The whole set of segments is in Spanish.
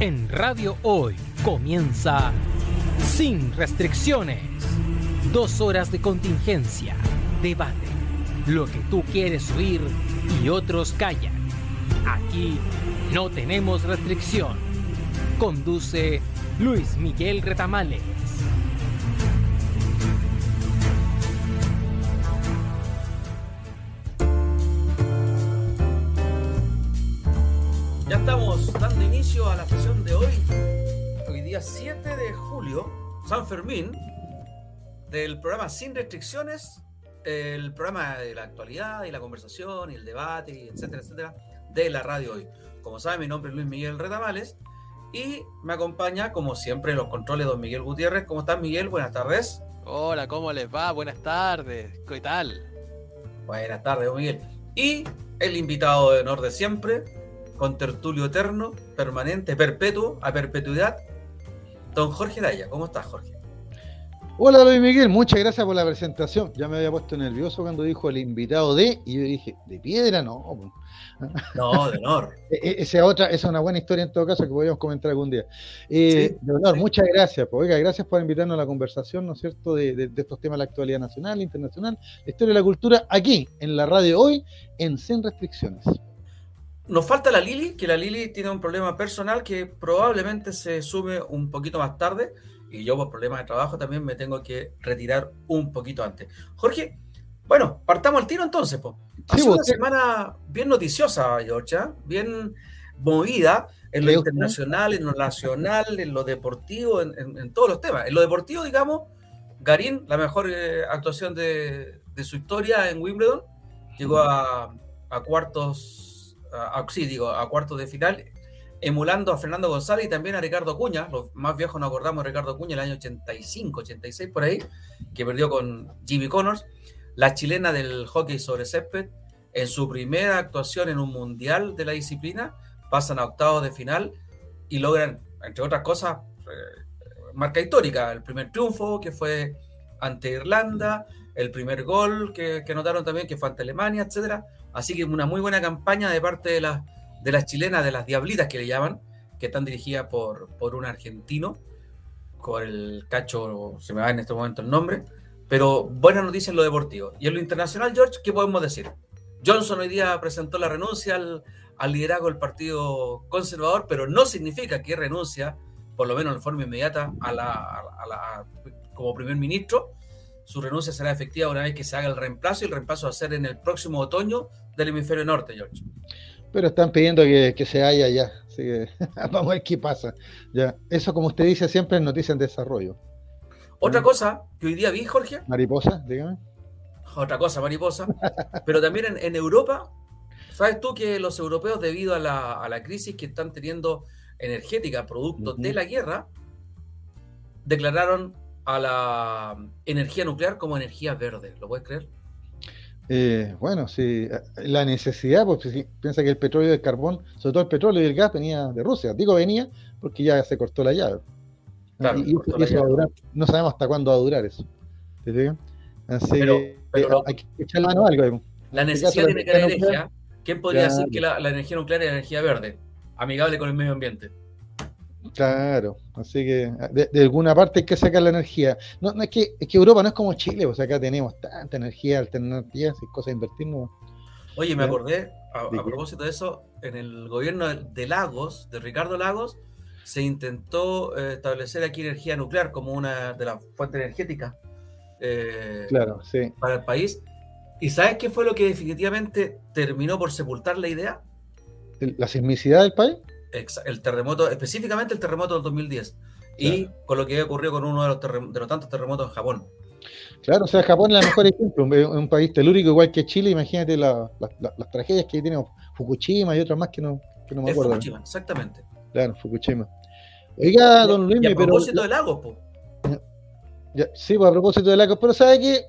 En Radio Hoy comienza Sin Restricciones. Dos horas de contingencia, debate, lo que tú quieres oír y otros callan. Aquí no tenemos restricción. Conduce Luis Miguel Retamales. Ya estamos dando inicio a la sesión de hoy, hoy día 7 de julio, San Fermín, del programa Sin Restricciones, el programa de la actualidad y la conversación y el debate, etcétera, etcétera, de la radio hoy. Como saben, mi nombre es Luis Miguel Retamales y me acompaña, como siempre, en los controles don Miguel Gutiérrez. ¿Cómo estás, Miguel? Buenas tardes. Hola, ¿cómo les va? Buenas tardes. ¿Qué tal? Buenas tardes, don Miguel. Y el invitado de honor de siempre, con tertulio eterno, permanente, perpetuo, a perpetuidad, don Jorge Daya. ¿Cómo estás, Jorge? Hola Luis Miguel, muchas gracias por la presentación. Ya me había puesto nervioso cuando dijo el invitado de, y yo dije, ¿de piedra? No. No, de honor. E, e, esa otra, esa es una buena historia en todo caso que podríamos comentar algún día. Eh, Sí, de honor, sí. muchas gracias. Pues, oiga, gracias por invitarnos a la conversación, ¿no es cierto?, de, de- de estos temas de la actualidad nacional, internacional, la historia de la cultura, aquí, en la radio hoy, en Sin Restricciones. Nos falta la Lili, que la Lili tiene un problema personal que probablemente se sume un poquito más tarde. Y yo, por problemas de trabajo, también me tengo que retirar un poquito antes. Jorge, bueno, partamos al tiro entonces. Po. Ha Sí, sido una usted- semana bien noticiosa, Georgia, bien movida en lo internacional, en lo nacional, en lo deportivo, en, en- en todos los temas. En lo deportivo, digamos, Garín, la mejor eh, actuación de, de su historia en Wimbledon, llegó a, a cuartos, a, sí, digo, a cuartos de final, emulando a Fernando González y también a Ricardo Cuña. Los más viejos nos acordamos de Ricardo Cuña el año 85, 86 por ahí, que perdió con Jimmy Connors. La chilena del hockey sobre césped, en su primera actuación en un mundial de la disciplina, pasan a octavos de final y logran, entre otras cosas, eh, marca histórica. El primer triunfo que fue ante Irlanda, el primer gol que, que anotaron también que fue ante Alemania, etcétera. Así que una muy buena campaña de parte de las, de las chilenas, de las diablitas que le llaman, que están dirigidas por, por un argentino, con el cacho, se me va en este momento el nombre, pero buena noticia en lo deportivo. Y en lo internacional, George, ¿qué podemos decir? Johnson hoy día presentó la renuncia al, al liderazgo del Partido Conservador, pero no significa que renuncia, por lo menos en forma inmediata, a la, a la- como primer ministro. Su renuncia será efectiva una vez que se haga el reemplazo y el reemplazo va a ser en el próximo otoño del hemisferio norte, George. Pero están pidiendo que, que se haya ya. Así que vamos a ver qué pasa. Ya. Eso, como usted dice, siempre es noticia en desarrollo. Otra cosa que hoy día vi, Jorge, Mariposa, dígame. otra cosa mariposa, pero también en, en Europa, ¿sabes tú que los europeos, debido a la, a la crisis que están teniendo energética, producto de la guerra, declararon a la energía nuclear como energía verde? ¿Lo puedes creer? Eh, bueno, sí, la necesidad, pues si piensa que el petróleo y el carbón, sobre todo el petróleo y el gas, venía de Rusia. Digo venía porque ya se cortó la llave. Claro, y, eso va a durar. No sabemos hasta cuándo va a durar eso. Así Pero- que pero eh, hay que echar mano a algo. La necesidad la crear energía ¿quién podría Claro. decir que la, la energía nuclear es energía verde? Amigable con el medio ambiente. Claro, así que de, de alguna parte hay que sacar la energía. No, no es que es que Europa no es como Chile, pues acá tenemos tanta energía, alternativas y cosas a invertir. no. Oye, me acordé, a, propósito de eso, en el gobierno de- Lagos, de Ricardo Lagos, se intentó eh, establecer aquí energía nuclear como una de las fuentes energéticas eh, Claro, sí. para el país. ¿Y sabes qué fue lo que definitivamente terminó por sepultar la idea? La sismicidad del país. El terremoto, específicamente el terremoto del 2010. Y con lo que ocurrió con uno de los, de los tantos terremotos en Japón. Claro, o sea, Japón es el mejor ejemplo, un, un país telúrico igual que Chile, imagínate la- la- la- las tragedias que tenemos, Fukushima y otras más que no, que no me Es acuerdo. Fukushima, exactamente. Claro, Fukushima. Oiga, don Luis, y a pero propósito de Lagos, po, ya, sí, pues a propósito de la pero sabe que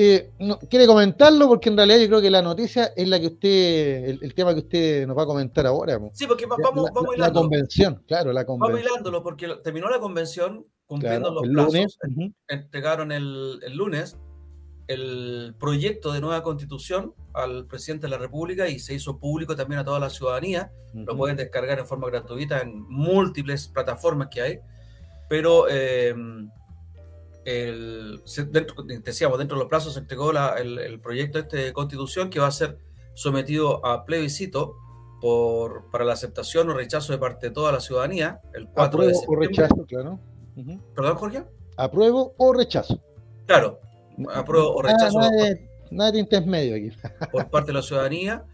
eh, no, quiere comentarlo porque en realidad yo creo que la noticia es la que usted, el, el tema que usted nos va a comentar ahora. Sí, porque va- La- vamos, la, vamos la hilándolo. convención, claro, la Vamos convención. hilándolo porque terminó la convención cumpliendo Claro, los plazos. lunes. ujú. Entregaron el, el lunes el proyecto de nueva constitución al presidente de la República y se hizo público también a toda la ciudadanía. Lo pueden descargar en forma gratuita en múltiples plataformas que hay. Pero eh, el, dentro, decíamos, dentro de los plazos se entregó el, proyecto este de constitución que va a ser sometido a plebiscito por, para la aceptación o rechazo de parte de toda la ciudadanía. El 4 Apruebo o rechazo, claro. ¿Perdón, Jorge? Apruebo o rechazo. Claro, apruebo o rechazo. Nada, de intermedio aquí. por parte de la ciudadanía.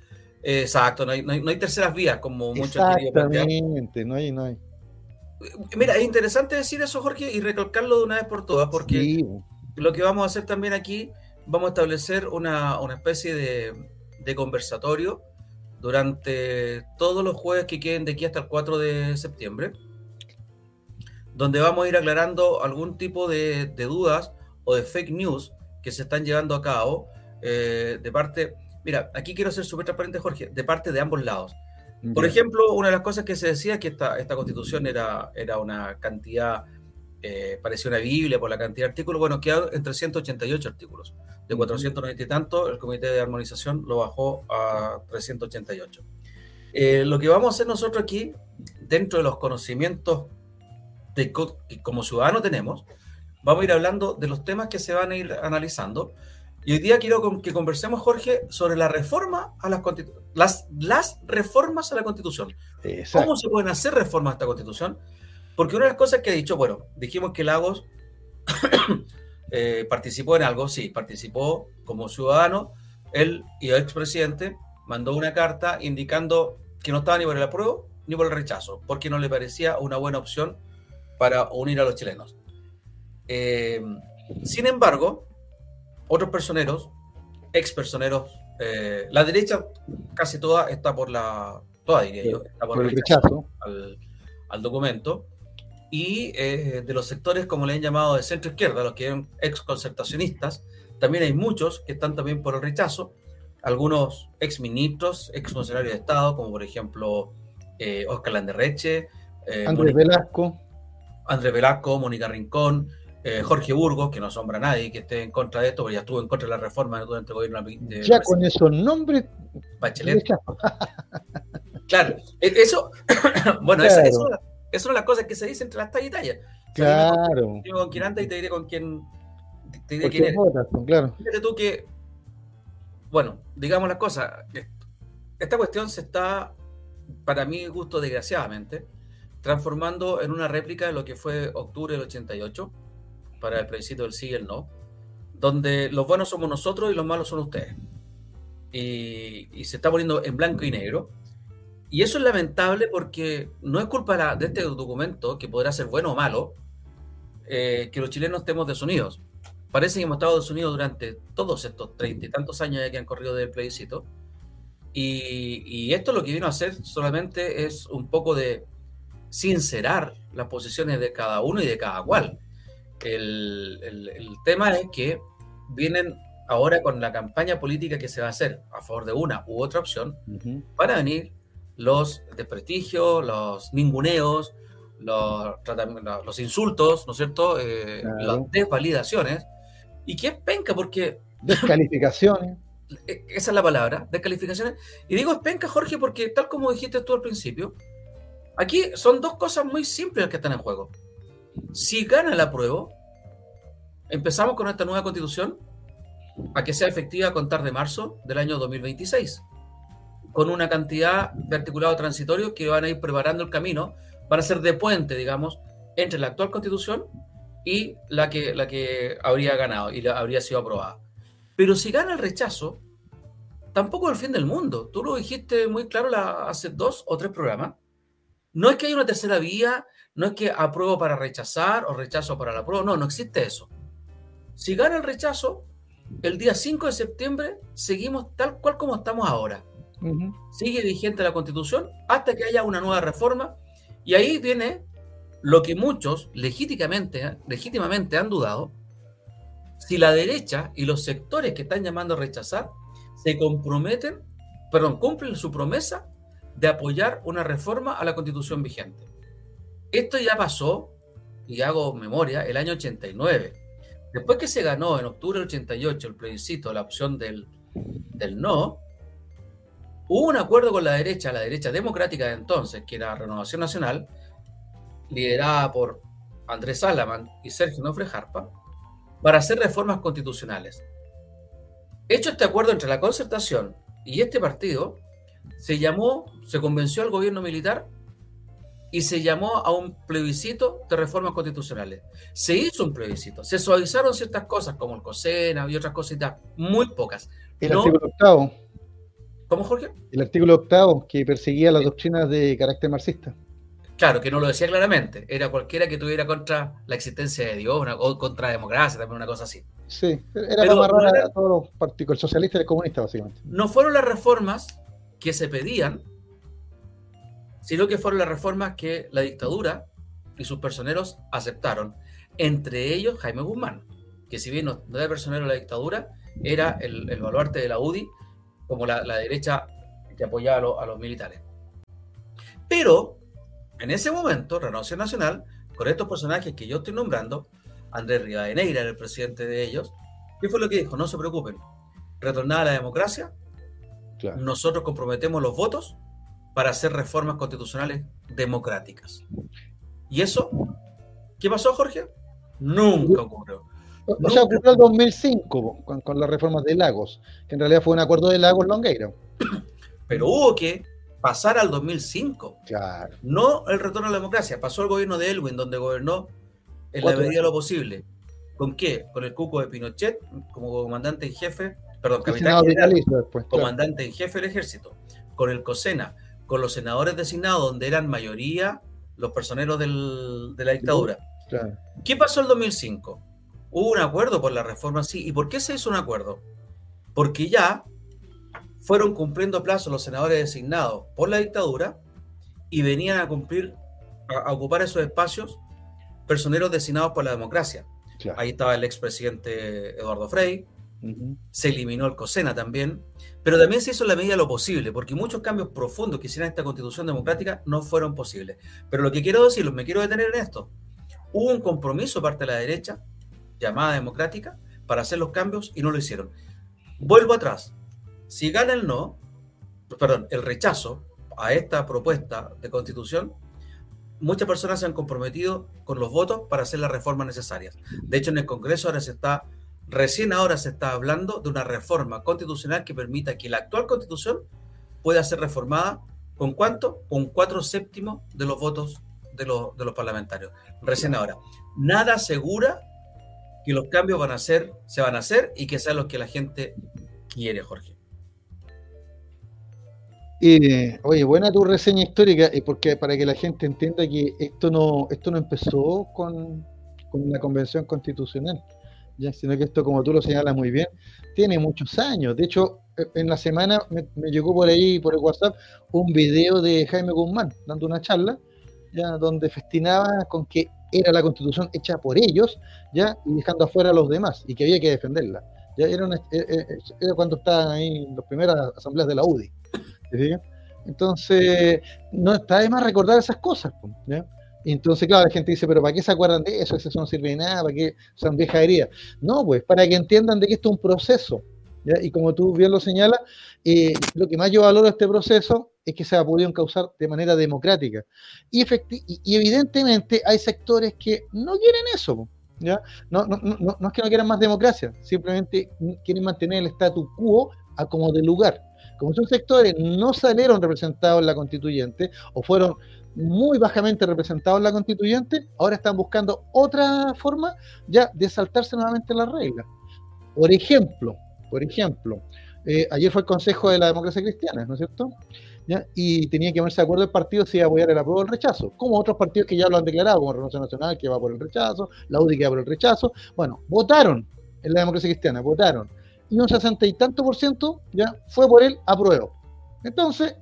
Exacto, no hay, no hay, terceras vías, como muchos Exactamente, no hay, no hay. Mira, es interesante decir eso, Jorge, y recalcarlo de una vez por todas, porque lo que vamos a hacer también aquí, vamos a establecer una, especie de, conversatorio durante todos los jueves que queden de aquí hasta el 4 de septiembre, donde vamos a ir aclarando algún tipo de, dudas o de fake news que se están llevando a cabo eh, de parte, mira, aquí quiero ser súper transparente, Jorge, de parte de ambos lados. Por ejemplo, una de las cosas que se decía es que esta, esta constitución era, era una cantidad, eh, parecía una Biblia por la cantidad de artículos, bueno, quedó en 388 artículos. De 490 y tanto, el Comité de Armonización lo bajó a 388. Eh, lo que vamos a hacer nosotros aquí, dentro de los conocimientos de, que como ciudadanos tenemos, vamos a ir hablando de los temas que se van a ir analizando y hoy día quiero que conversemos, Jorge, sobre la reforma a las, las, las reformas a la Constitución. ¿Cómo se pueden hacer reformas a esta Constitución? Porque una de las cosas que he dicho, bueno, dijimos que Lagos eh, participó en algo, sí, participó como ciudadano, él y el expresidente mandó una carta indicando que no estaba ni por el apruebo ni por el rechazo, porque no le parecía una buena opción para unir a los chilenos. Eh, sin embargo, otros personeros, ex personeros, eh, la derecha casi toda está por la, toda diría yo, está por, el rechazo, Al, documento, y eh, de los sectores, como le han llamado, de centro izquierda, los que son ex concertacionistas, también hay muchos que están también por el rechazo, algunos ex ministros, ex funcionarios de Estado, como por ejemplo eh, Oscar Landerreche, eh, Andrés Velasco. Andrés Velasco, Mónica Rincón, eh, Jorge Burgos, que no asombra a nadie que esté en contra de esto, porque ya estuvo en contra de la reforma durante el gobierno de. Ya con esos nombres. Bachelet. claro, e-, eso. bueno, Eso, eso, es la cosa que se dice entre las tallas y tallas. Claro. Yo con quién anda y te diré con quién. Te diré quién Votas, claro. Fíjate tú que. Bueno, digamos las cosas. Esta cuestión se está, para mi gusto, desgraciadamente, transformando en una réplica de lo que fue octubre del 88 para el plebiscito del sí y el no, donde los buenos somos nosotros y los malos son ustedes. Y, se está poniendo en blanco y negro. Y eso es lamentable porque no es culpa de este documento, que podrá ser bueno o malo, eh, que los chilenos estemos desunidos. Parece que hemos estado desunidos durante todos estos treinta y tantos años que han corrido del plebiscito. Y, y, esto lo que vino a hacer solamente es un poco de sincerar las posiciones de cada uno y de cada cual. El, tema es que vienen ahora con la campaña política que se va a hacer a favor de una u otra opción, van a venir los desprestigios, los ninguneos, los, los insultos, ¿no es cierto? Eh, las desvalidaciones. ¿Y qué es penca? Porque... Descalificaciones. E, esa es la palabra, descalificaciones. Y digo es penca, Jorge, porque tal como dijiste tú al principio, aquí son dos cosas muy simples que están en juego. Si gana la prueba, empezamos con esta nueva constitución a que sea efectiva a contar de marzo del año 2026, con una cantidad de articulados transitorios que van a ir preparando el camino, van a ser de puente, digamos, entre la actual constitución y la que, la que habría ganado y la, habría sido aprobada. Pero si gana el rechazo, tampoco es el fin del mundo. Tú lo dijiste muy claro hace dos o tres programas. No es que haya una tercera vía no es que apruebo para rechazar o rechazo para la prueba. No, no existe eso. Si gana el rechazo, el día 5 de septiembre seguimos tal cual como estamos ahora. Sigue vigente la constitución hasta que haya una nueva reforma. Y ahí viene lo que muchos legítimamente, legítimamente han dudado. Si la derecha y los sectores que están llamando a rechazar se comprometen, perdón, cumplen su promesa de apoyar una reforma a la constitución vigente. Esto ya pasó, y hago memoria, el año 89. Después que se ganó en octubre del 88 el plebiscito, la opción del, del no, hubo un acuerdo con la derecha, la derecha democrática de entonces, que era Renovación Nacional, liderada por Andrés Salaman y Sergio Nofre Jarpa, para hacer reformas constitucionales. Hecho este acuerdo entre la concertación y este partido, se llamó, se convenció al gobierno militar y se llamó a un plebiscito de reformas constitucionales. Se hizo un plebiscito, se suavizaron ciertas cosas como el COSENA y otras cositas, muy pocas. El artículo octavo. ¿Cómo, Jorge? El artículo octavo que perseguía las doctrinas de carácter marxista. Claro, que no lo decía claramente. Era cualquiera que tuviera contra la existencia de Dios o contra la democracia, también una cosa así. Sí, era para amarrar a todos los partidos, el socialista y el comunista, básicamente. No fueron las reformas que se pedían, sino que fueron las reformas que la dictadura y sus personeros aceptaron. Entre ellos Jaime Guzmán, que si bien no era personero de la dictadura, era el, baluarte de la UDI, como la, derecha que apoyaba a, los militares. Pero en ese momento, Renovación Nacional, con estos personajes que yo estoy nombrando, Andrés Rivadeneira era el presidente de ellos, ¿qué fue lo que dijo? No se preocupen, retornada a la democracia, nosotros comprometemos los votos para hacer reformas constitucionales democráticas. ¿Y eso? ¿Qué pasó, Jorge? Nunca ocurrió. O sea, ocurrió en 2005 con, con, las reformas de Lagos, que en realidad fue un acuerdo de Lagos-Longueira. Pero hubo que pasar al 2005. Claro. No el retorno a la democracia. Pasó el gobierno de Elwin, donde gobernó en la medida de lo posible. ¿Con qué? Con el cuco de Pinochet como comandante en jefe, perdón, capitán comandante en jefe del ejército. Con el COSENA, con los senadores designados, donde eran mayoría los personeros de la dictadura. ¿Qué pasó el 2005? Hubo un acuerdo por la reforma, sí. ¿Y por qué se hizo un acuerdo? Porque ya fueron cumpliendo plazos los senadores designados por la dictadura y venían a cumplir, a, ocupar esos espacios personeros designados por la democracia. Ahí estaba el expresidente Eduardo Frei, se eliminó el COSENA también, pero también se hizo en la medida de lo posible, porque muchos cambios profundos que hicieron esta constitución democrática no fueron posibles. Pero lo que quiero decirlo, me quiero detener en esto. Hubo un compromiso parte de la derecha, llamada democrática, para hacer los cambios y no lo hicieron. Vuelvo atrás. Si gana el no, perdón, el rechazo a esta propuesta de constitución, muchas personas se han comprometido con los votos para hacer las reformas necesarias. De hecho, en el Congreso ahora se está, recién ahora se está hablando de una reforma constitucional que permita que la actual constitución pueda ser reformada con cuánto? Con cuatro séptimos de los votos de los, de los parlamentarios. Recién ahora. Nada asegura que los cambios van a ser, se van a hacer y que sean los que la gente quiere, Jorge oye, buena tu reseña histórica, porque para que la gente entienda que esto no, esto no empezó con, con la convención constitucional, ¿ya? sino que esto, como tú lo señalas muy bien, tiene muchos años. De hecho, e, en la semana me, llegó por ahí, por el WhatsApp, un video de Jaime Guzmán dando una charla, ya donde festinaba con que era la constitución hecha por ellos, ya y dejando afuera a los demás, y que había que defenderla. Ya era, e, e, cuando estaban ahí las primeras asambleas de la UDI. Entonces, no está de más recordar esas cosas. Entonces, claro, la gente dice, pero ¿para qué se acuerdan de eso? Eso no sirve de nada, ¿para qué son vieja herida? No, pues, para que entiendan de que esto es un proceso. Y como tú bien lo señalas, eh, lo que más yo valoro de este proceso es que se ha podido causar de manera democrática. Y, y, evidentemente hay sectores que no quieren eso. ¿ya? No, no, no, no es que no quieran más democracia, simplemente quieren mantener el statu quo a como de lugar. Como esos sectores no salieron representados en la constituyente o fueron muy bajamente representados en la constituyente, ahora están buscando otra forma ya de saltarse nuevamente las reglas. Por ejemplo, por ejemplo, eh, ayer fue el Consejo de la Democracia Cristiana, ¿no es cierto? Y tenía que ponerse de acuerdo el partido si iba a apoyar el apruebo o el rechazo, como otros partidos que ya lo han declarado, como Renovación Nacional, que va por el rechazo, la UDI que va por el rechazo. Bueno, votaron en la democracia cristiana, votaron y un sesenta y tanto por ciento ya fue por él apruebo. Entonces,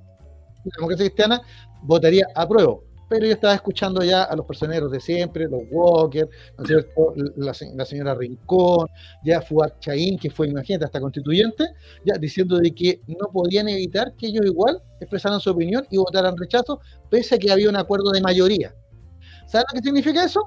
la democracia cristiana votaría apruebo. Pero yo estaba escuchando ya a los personeros de siempre, los Walker, ¿no es cierto? La, señora Rincón, ya Fuad Chaín, que fue, imagínate, hasta constituyente, ya diciendo de que no podían evitar que ellos igual expresaran su opinión y votaran rechazo, pese a que había un acuerdo de mayoría. ¿Sabes lo que significa eso?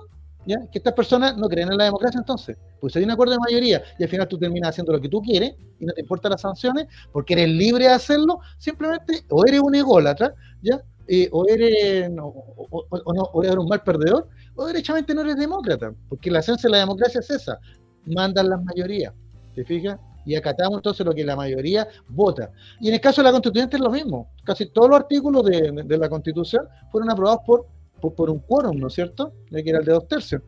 ¿ya? Que estas personas no creen en la democracia entonces, pues hay un acuerdo de mayoría y al final tú terminas haciendo lo que tú quieres y no te importan las sanciones porque eres libre de hacerlo, simplemente o eres un ególatra, ¿ya? Eh, o, eres, o, eres un mal perdedor, o derechamente no eres demócrata, porque la esencia de la democracia es esa, mandan las mayorías, ¿te fijas? Y acatamos entonces lo que la mayoría vota. Y en el caso de la constituyente es lo mismo, casi todos los artículos de, de la constitución fueron aprobados por por, un quórum, ¿no es cierto? Ya que era el de dos tercios.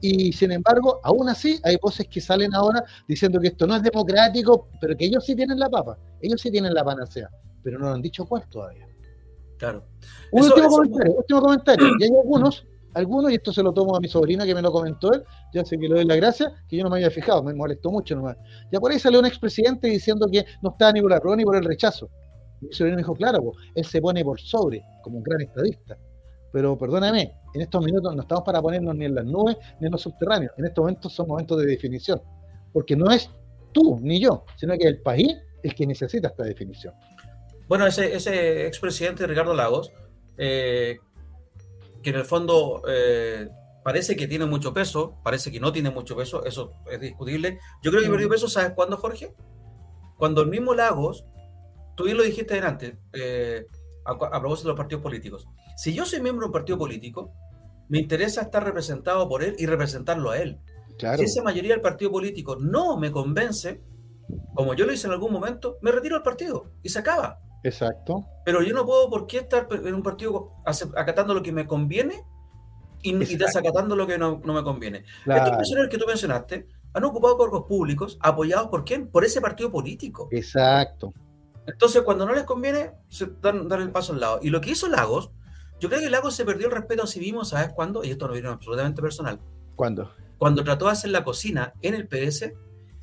Y sin embargo, aún así, hay voces que salen ahora diciendo que esto no es democrático, pero que ellos sí tienen la papa, ellos sí tienen la panacea, pero no lo han dicho cuál todavía. Claro. Un último, comentario, último comentario, y hay algunos, algunos, y esto se lo tomo a mi sobrina que me lo comentó él, ya sé que le doy la gracia, que yo no me había fijado, me molestó mucho nomás. Ya por ahí salió un expresidente diciendo que no estaba ni por la prueba ni por el rechazo. Mi sobrino me dijo, claro, él se pone por sobre, como un gran estadista. Pero perdóname, en estos minutos no estamos para ponernos ni en las nubes ni en los subterráneos. En estos momentos son momentos de definición. Porque no es tú ni yo, sino que el país el que necesita esta definición. Bueno, ese, ese expresidente Ricardo Lagos, eh, que en el fondo eh, parece que tiene mucho peso, parece que no tiene mucho peso, eso es discutible. Yo creo que perdió peso, ¿sabes cuándo, Jorge? Cuando el mismo Lagos, tú bien lo dijiste delante, eh, a, a propósito de los partidos políticos, si yo soy miembro de un partido político, me interesa estar representado por él y representarlo a él. Si esa mayoría del partido político no me convence, como yo lo hice en algún momento, me retiro del partido y se acaba. Exacto. Pero yo no puedo por qué estar en un partido acatando lo que me conviene y, desacatando lo que no, me conviene. Estos personajes que tú mencionaste han ocupado cargos públicos apoyados por quién? Por ese partido político. Exacto. Entonces, cuando no les conviene, se dan, dan el paso al lado. Y lo que hizo Lagos yo creo que Lagos se perdió el respeto a sí mismo, ¿sabes cuándo? Y esto no viene absolutamente personal. ¿Cuándo? Cuando trató de hacer la cocina en el PS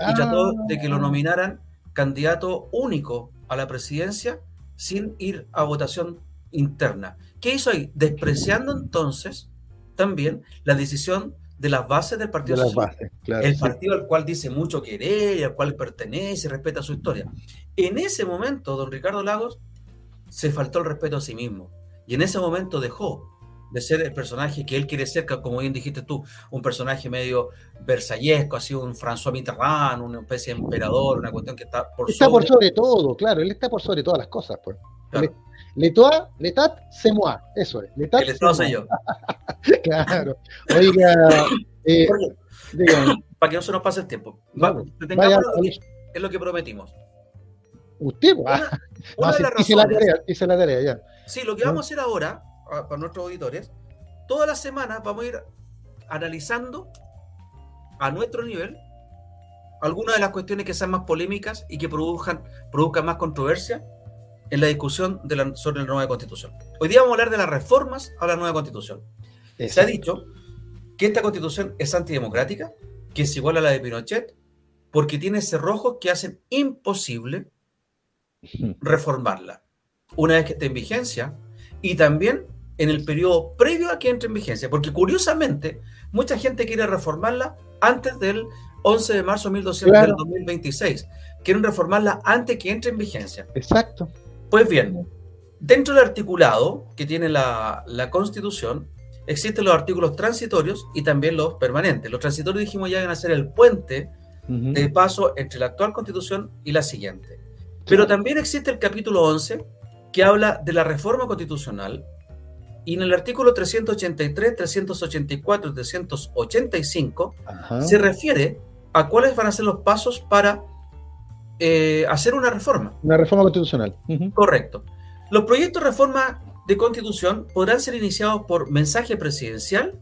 y trató de que lo ah. nominaran candidato único a la presidencia sin ir a votación interna. ¿Qué hizo ahí? Despreciando entonces también la decisión de las bases del Partido de las bases, claro, el partido al cual dice mucho querer al cual pertenece respeta su historia. En ese momento, don Ricardo Lagos se faltó el respeto a sí mismo y en ese momento dejó de ser el personaje que él quiere ser, como bien dijiste tú, un personaje medio versallesco, así un François Mitterrand, una especie de emperador, una cuestión que está por está por sobre todo, claro, él está por sobre todas las cosas. Pues. Claro. L'État, l'État, c'est moi, eso es. L'État, el Estado soy yo. claro. Oiga, eh, para que no se nos pase el tiempo. Va, vaya, que, es lo que prometimos. Usted, una, una de las hice, la tarea, hice la tarea ya. Sí, lo que vamos a hacer ahora, para nuestros auditores, todas las semanas vamos a ir analizando a nuestro nivel algunas de las cuestiones que sean más polémicas y que produzcan, produzcan más controversia en la discusión sobre la nueva constitución. Hoy día vamos a hablar de las reformas a la nueva constitución. Se ha dicho que esta constitución es antidemocrática, que es igual a la de Pinochet, porque tiene cerrojos que hacen imposible reformarla una vez que esté en vigencia y también en el periodo previo a que entre en vigencia, porque curiosamente mucha gente quiere reformarla antes del 11 de marzo de 2026. Quieren reformarla antes que entre en vigencia. Exacto. Pues bien, dentro del articulado que tiene la, Constitución, existen los artículos transitorios y también los permanentes. Los transitorios dijimos ya van a ser el puente de paso entre la actual Constitución y la siguiente. Pero también existe el capítulo 11 que habla de la reforma constitucional y en el artículo 383, 384 y 385 se refiere a cuáles van a ser los pasos para eh, hacer una reforma. Una reforma constitucional. Correcto. Los proyectos de reforma de constitución podrán ser iniciados por mensaje presidencial,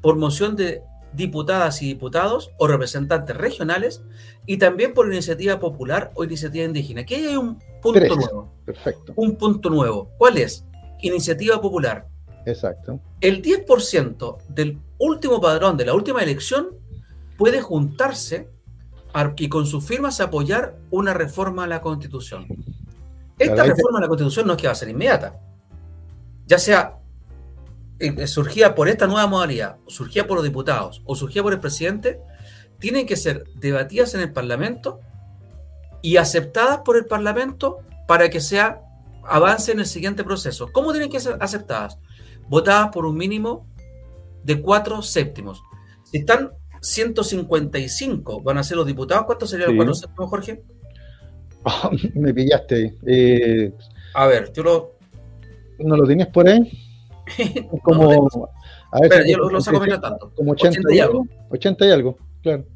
por moción de diputadas y diputados o representantes regionales y también por iniciativa popular o iniciativa indígena. Aquí hay un punto nuevo. Perfecto. Un punto nuevo. ¿Cuál es? Iniciativa popular. Exacto. El 10% del último padrón de la última elección puede juntarse y con sus firmas apoyar una reforma a la Constitución. Esta reforma a la Constitución no es que va a ser inmediata. Ya sea eh, surgía por esta nueva modalidad, surgía por los diputados o surgía por el presidente, tienen que ser debatidas en el Parlamento y aceptadas por el Parlamento para que sea avance en el siguiente proceso. ¿Cómo tienen que ser aceptadas? Votadas por un mínimo de cuatro séptimos. Si están 155, van a ser los diputados, ¿cuántos serían Sí. los cuatro séptimos, Jorge? Me pillaste. Eh, A ver, yo lo. ¿No lo tienes por ahí? Como, a ver, Espera, si- yo lo, lo saco mientras tanto. como 80, 80 y algo. 80 y algo, claro.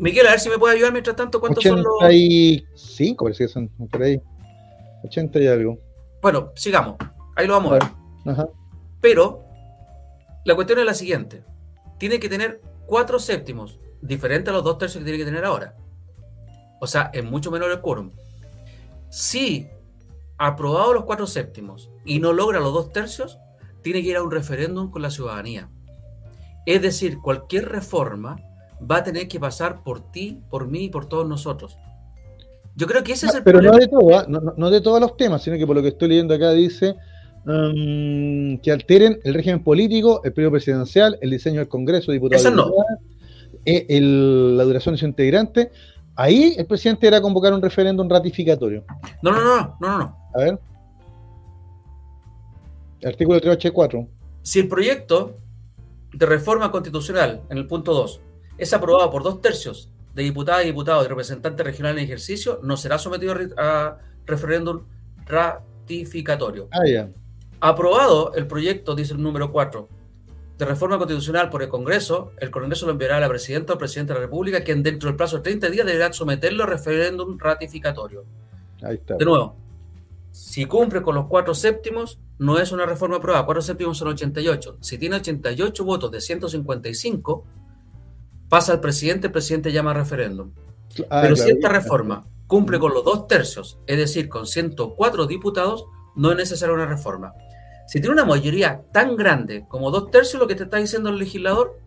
Miguel, a ver si me puede ayudar mientras tanto. ¿Cuántos son los.? 85, parece que son por ahí. 80 y algo. Bueno, sigamos. Ahí lo vamos a ver. Ajá. Pero la cuestión es la siguiente. Tiene que tener cuatro séptimos, diferente a los dos tercios que tiene que tener ahora. O sea, es mucho menor el quórum. Si aprobado los cuatro séptimos y no logra los dos tercios, tiene que ir a un referéndum con la ciudadanía. Es decir, cualquier reforma va a tener que pasar por ti, por mí y por todos nosotros. Yo creo que ese es el Pero no problema. de todo, ¿ah? no, no- no de todos los temas, sino que por lo que estoy leyendo acá dice mm, que alteren el régimen político, el periodo presidencial, el diseño del Congreso, diputados, no. eh, el- la duración de su integrante. Ahí el presidente era convocar un referéndum ratificatorio. No, no, no, no, no, no. A ver. Artículo 384. Si el proyecto de reforma constitucional, en el punto 2, es aprobado por dos tercios de diputadas y diputados y representantes regionales en ejercicio, no será sometido a referéndum ratificatorio. Ah, ya. Aprobado el proyecto, dice el número 4, de reforma constitucional por el Congreso, el Congreso lo enviará a la Presidenta o al Presidente de la República, quien dentro del plazo de 30 días deberá someterlo a referéndum ratificatorio. Ahí está. De nuevo, si cumple con los cuatro séptimos, no es una reforma aprobada. Cuatro séptimos son 88. Si tiene 88 votos de 155, pasa al presidente, el presidente llama a referéndum. Ah, Pero si esta reforma cumple con los dos tercios, es decir, con 104 diputados, no es necesaria una reforma. Si tiene una mayoría tan grande como dos tercios, lo que te está diciendo el legislador,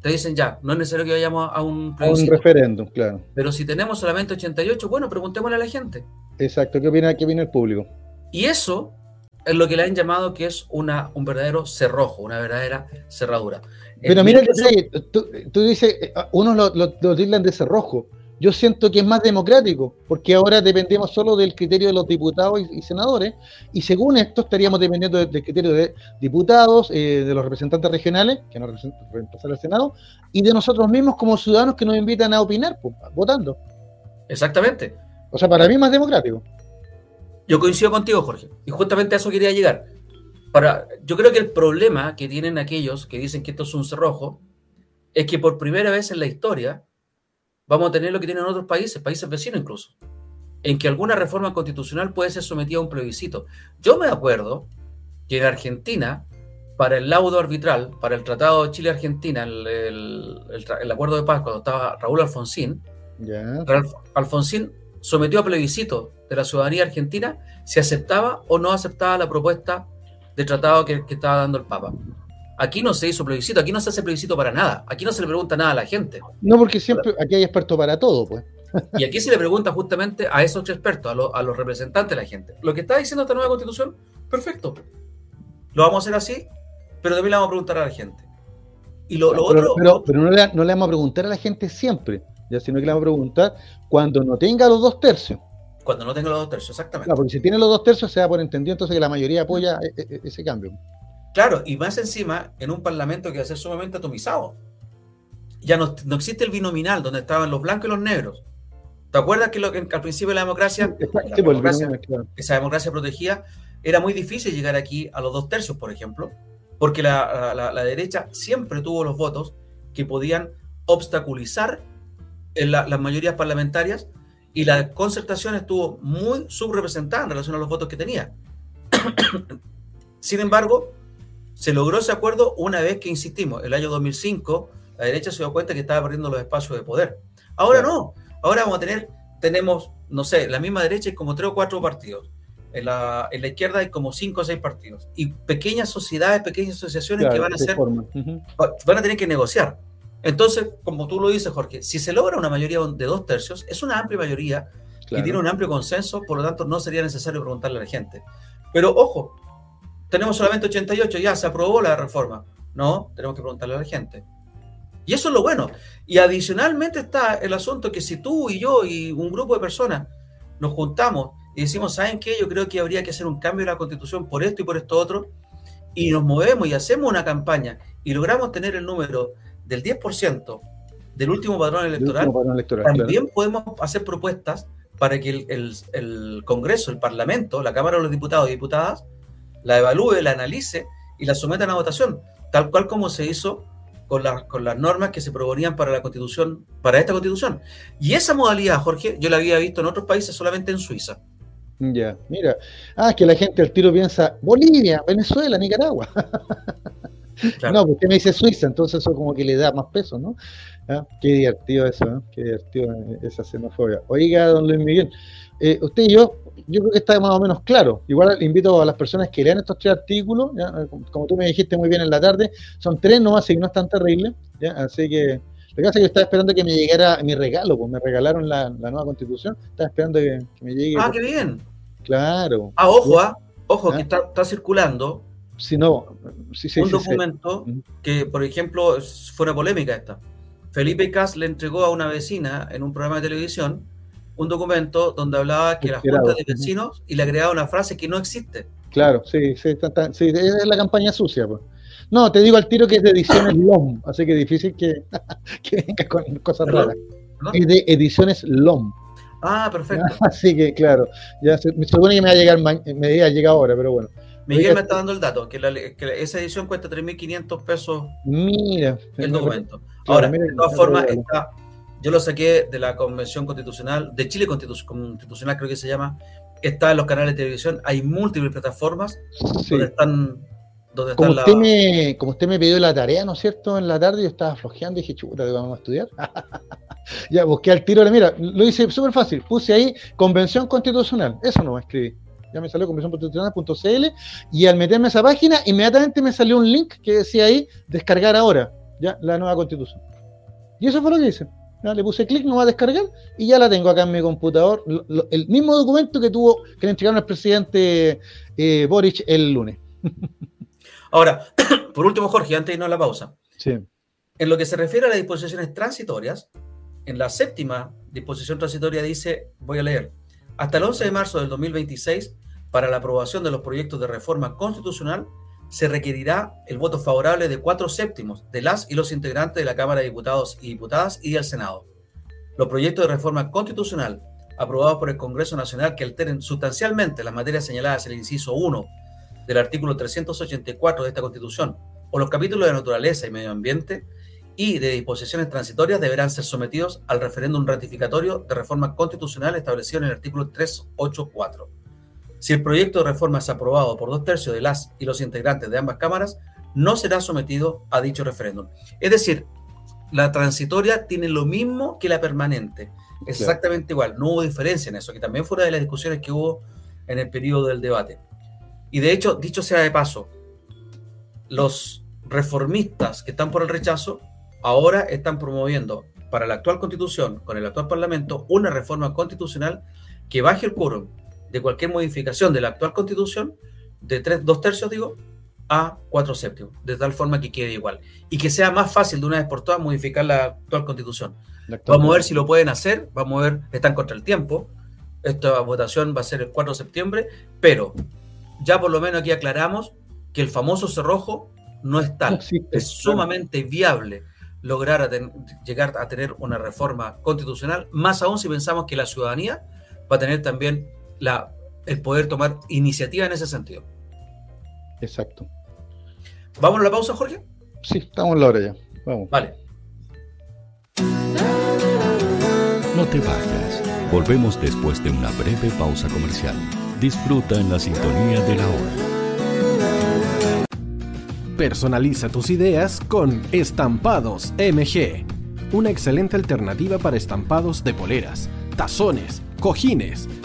te dicen ya, no es necesario que vayamos a un A un referéndum, claro. Pero si tenemos solamente 88, bueno, preguntémosle a la gente. Exacto. ¿Qué opina, qué opina el público? Y eso es lo que le han llamado que es una, un verdadero cerrojo, una verdadera cerradura. Pero mira detalle, tú, tú dices, eh, unos lo, lo, lo tildan de cerrojo. Yo siento que es más democrático, porque ahora dependemos solo del criterio de los diputados y, y senadores, y según esto estaríamos dependiendo de- del criterio de diputados, eh, de los representantes regionales, que nos representan representan al Senado, y de nosotros mismos como ciudadanos que nos invitan a opinar, pues, votando. Exactamente. O sea, para mí es más democrático. Yo coincido contigo, Jorge. Y justamente a eso quería llegar. Para, yo creo que el problema que tienen aquellos que dicen que esto es un cerrojo es que por primera vez en la historia vamos a tener lo que tienen otros países, países vecinos incluso, en que alguna reforma constitucional puede ser sometida a un plebiscito. Yo me acuerdo que en Argentina, para el laudo arbitral, para el Tratado de Chile-Argentina, el, el- el tra- el acuerdo de paz, cuando estaba Raúl Alfonsín. Ralf- Alfonsín sometió a plebiscito de la ciudadanía argentina si aceptaba o no aceptaba la propuesta de tratado que, que estaba dando el Papa. Aquí no se hizo plebiscito, aquí no se hace plebiscito para nada, aquí no se le pregunta nada a la gente. No, porque siempre aquí hay expertos para todo, pues. Y aquí se le pregunta justamente a esos expertos, a, lo- a los representantes de la gente. Lo que está diciendo esta nueva constitución, perfecto. Lo vamos a hacer así, pero también le vamos a preguntar a la gente. Y lo, lo pero, otro, pero, pero no, le, no le vamos a preguntar a la gente siempre, ya, sino que le vamos a preguntar cuando no tenga los dos tercios. cuando no tenga los dos tercios, exactamente. Claro, porque si tiene los dos tercios se da por entendido entonces que la mayoría apoya e- e- ese cambio. Claro, y más encima en un parlamento que va a ser sumamente atomizado. Ya no, no existe el binominal donde estaban los blancos y los negros. ¿Te acuerdas que, lo, que al principio de la democracia, Sí, la pues, democracia, claro. esa democracia protegida, era muy difícil llegar aquí a los dos tercios, por ejemplo, porque la, la- la derecha siempre tuvo los votos que podían obstaculizar en la- las mayorías parlamentarias y la concertación estuvo muy subrepresentada en relación a los votos que tenía. Sin embargo, se logró ese acuerdo una vez que, insistimos, el año 2005, la derecha se dio cuenta que estaba perdiendo los espacios de poder. Ahora no, ahora vamos a tener, tenemos, no sé, la misma derecha hay como tres o cuatro partidos. En la, en la izquierda hay como cinco o seis partidos. Y pequeñas sociedades, pequeñas asociaciones que van a se ser forman. Ujú. van a tener que negociar. Entonces, como tú lo dices, Jorge, si se logra una mayoría de dos tercios, es una amplia mayoría Claro. tiene un amplio consenso, por lo tanto no sería necesario preguntarle a la gente. Pero ojo, tenemos solamente 88, ya se aprobó la reforma. No, tenemos que preguntarle a la gente. Y eso es lo bueno. Y adicionalmente está el asunto que si tú y yo y un grupo de personas nos juntamos y decimos, ¿saben qué? Yo creo que habría que hacer un cambio en la constitución por esto y por esto otro, y nos movemos y hacemos una campaña y logramos tener el número del 10% del último padrón El electoral, último padrón electoral, claro. también podemos hacer propuestas para que el, el- el Congreso, el Parlamento, la Cámara de los Diputados y Diputadas, la evalúe, la analice y la sometan a votación, tal cual como se hizo con, las con las normas que se proponían para la Constitución, para esta Constitución. Y esa modalidad, Jorge, yo la había visto en otros países, solamente en Suiza. Ya, mira. Ah, es que la gente al tiro piensa Bolivia, Venezuela, Nicaragua. Claro. No, porque me dice Suiza, entonces eso como que le da más peso, ¿no? Ah, Qué divertido eso, ¿no? Qué divertido eh, esa xenofobia. Oiga, don Luis Miguel, eh, usted y yo, yo creo que está más o menos claro. Igual invito a las personas que lean estos tres artículos, ¿ya? Eh, como- tú me dijiste muy bien en la tarde, son tres nomás, y no es tan terrible, ¿ya? Así que lo que pasa es que yo estaba esperando que me llegara mi regalo, pues me regalaron la, la nueva constitución, estaba esperando que, que me llegue. Ah, qué bien. Claro. Ah, ojo, ah, ojo, Ah. que está, está circulando Si no, sí, sí, un sí, sí. documento que, por ejemplo, es- fue una polémica esta. Felipe Cas le entregó a una vecina en un programa de televisión un documento donde hablaba que la Esperado. junta de vecinos y le agregaba una frase que no existe. Claro, sí, sí, está- está- sí, es la campaña sucia. Pues. No, te digo al tiro que es de ediciones LOM, así que difícil que, que venga con cosas ¿Perdón? raras. ¿Perdón? Es de ediciones LOM. Ah, perfecto. Así que, claro, ya se, me supone que me va a llegar, ma- me va a llegar ahora, pero bueno. Miguel Oiga, me está dando el dato, que, la- que la- esa edición cuesta 3.500 pesos Mira. el documento. claro, Ahora, mira de todas formas, está, yo lo saqué de la Convención Constitucional, de Chile Constitu- Constitucional creo que se llama, está en los canales de televisión, hay múltiples plataformas Sí. donde están... Donde Como están usted, la- me, como usted me pidió la tarea, ¿no es cierto? En la tarde yo estaba flojeando y dije, chuta, ¿te vamos a estudiar? ya, busqué al tiro, mira, lo hice súper fácil. Puse ahí Convención Constitucional. Eso no escribí. Ya me salió convencionconstitucional.cl y al meterme a esa página, inmediatamente me salió un link que decía ahí, descargar ahora, ya, la nueva constitución. Y eso fue lo que hice. Le puse clic, no va a descargar y ya la tengo acá en mi computador. Lo- lo- el mismo documento que tuvo, que le entregaron al presidente eh, Boric el lunes. Ahora, por último, Jorge, antes de irnos a la pausa, Sí. en lo que se refiere a las disposiciones transitorias, en la séptima disposición transitoria dice, voy a leer, hasta el 11 de marzo del 2026, para la aprobación de los proyectos de reforma constitucional, se requerirá el voto favorable de cuatro séptimos de las y los integrantes de la Cámara de Diputados y Diputadas y del Senado. Los proyectos de reforma constitucional aprobados por el Congreso Nacional que alteren sustancialmente las materias señaladas en el inciso 1 del artículo 384 de esta Constitución o los capítulos de naturaleza y medio ambiente y de disposiciones transitorias deberán ser sometidos al referéndum ratificatorio de reforma constitucional establecido en el artículo 384. Si el proyecto de reforma es aprobado por dos tercios de las y los integrantes de ambas cámaras, no será sometido a dicho referéndum. Es decir, la transitoria tiene lo mismo que la permanente. Claro. exactamente igual. No hubo diferencia en eso, que también fue una de las discusiones que hubo en el periodo del debate. Y de hecho, dicho sea de paso, los reformistas que están por el rechazo ahora están promoviendo para la actual constitución, con el actual parlamento, una reforma constitucional que baje el quórum de cualquier modificación de la actual constitución, de tres, dos tercios, digo, a cuatro séptimos, de tal forma que quede igual. Y que sea más fácil de una vez por todas modificar la actual constitución. Vamos a ver si lo pueden hacer, vamos a ver, están contra el tiempo. Esta votación va a ser el 4 de septiembre, pero ya por lo menos aquí aclaramos que el famoso cerrojo no es tal. No existe, es sumamente viable lograr a ten- llegar a tener una reforma constitucional, más aún si pensamos que la ciudadanía va a tener también la, el poder tomar iniciativa en ese sentido. Exacto. ¿Vamos a la pausa, Jorge? Sí, estamos en la hora ya. Vamos. Vale. No te vayas. Volvemos después de una breve pausa comercial. Disfruta en la sintonía de la hora. Personaliza tus ideas con Estampados MG, una excelente alternativa para estampados de poleras, tazones, cojines,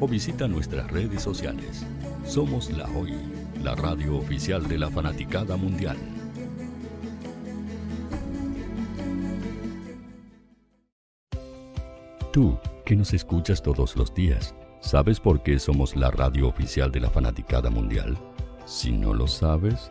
o visita nuestras redes sociales. Somos La Hoy, la radio oficial de la fanaticada mundial. Tú, que nos escuchas todos los días, ¿sabes por qué somos la radio oficial de la fanaticada mundial? Si no lo sabes,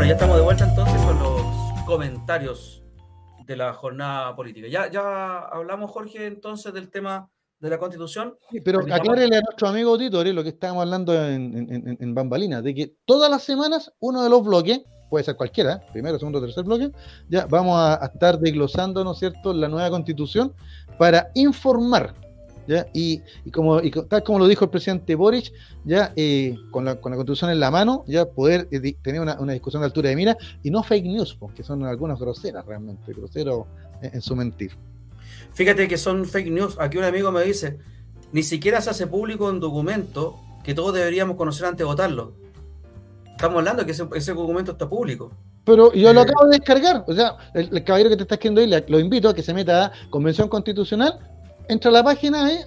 Bueno, ya estamos de vuelta entonces con los comentarios de la jornada política. Ya, ya hablamos, Jorge, entonces del tema de la Constitución. Sí, pero aclárele a nuestro amigo auditor eh, lo que estábamos hablando en, en, en Bambalina, de que todas las semanas uno de los bloques, puede ser cualquiera, eh, primero, segundo, tercer bloque, ya vamos a, a estar desglosando, ¿no es cierto?, la nueva Constitución para informar y, como, tal como lo dijo el presidente Boric, ya eh, con, la, con, la, constitución en la mano, ya poder eh, tener una, discusión de altura de mira y no fake news, porque son algunas groseras realmente, groseros en, su mentir. Fíjate que son fake news. Aquí un amigo me dice, ni siquiera se hace público un documento que todos deberíamos conocer antes de votarlo. Estamos hablando de que ese, documento está público. Pero yo lo eh, acabo de descargar. O sea, el, caballero que te está escribiendo ahí, lo invito a que se meta a Convención Constitucional entra a la página, eh,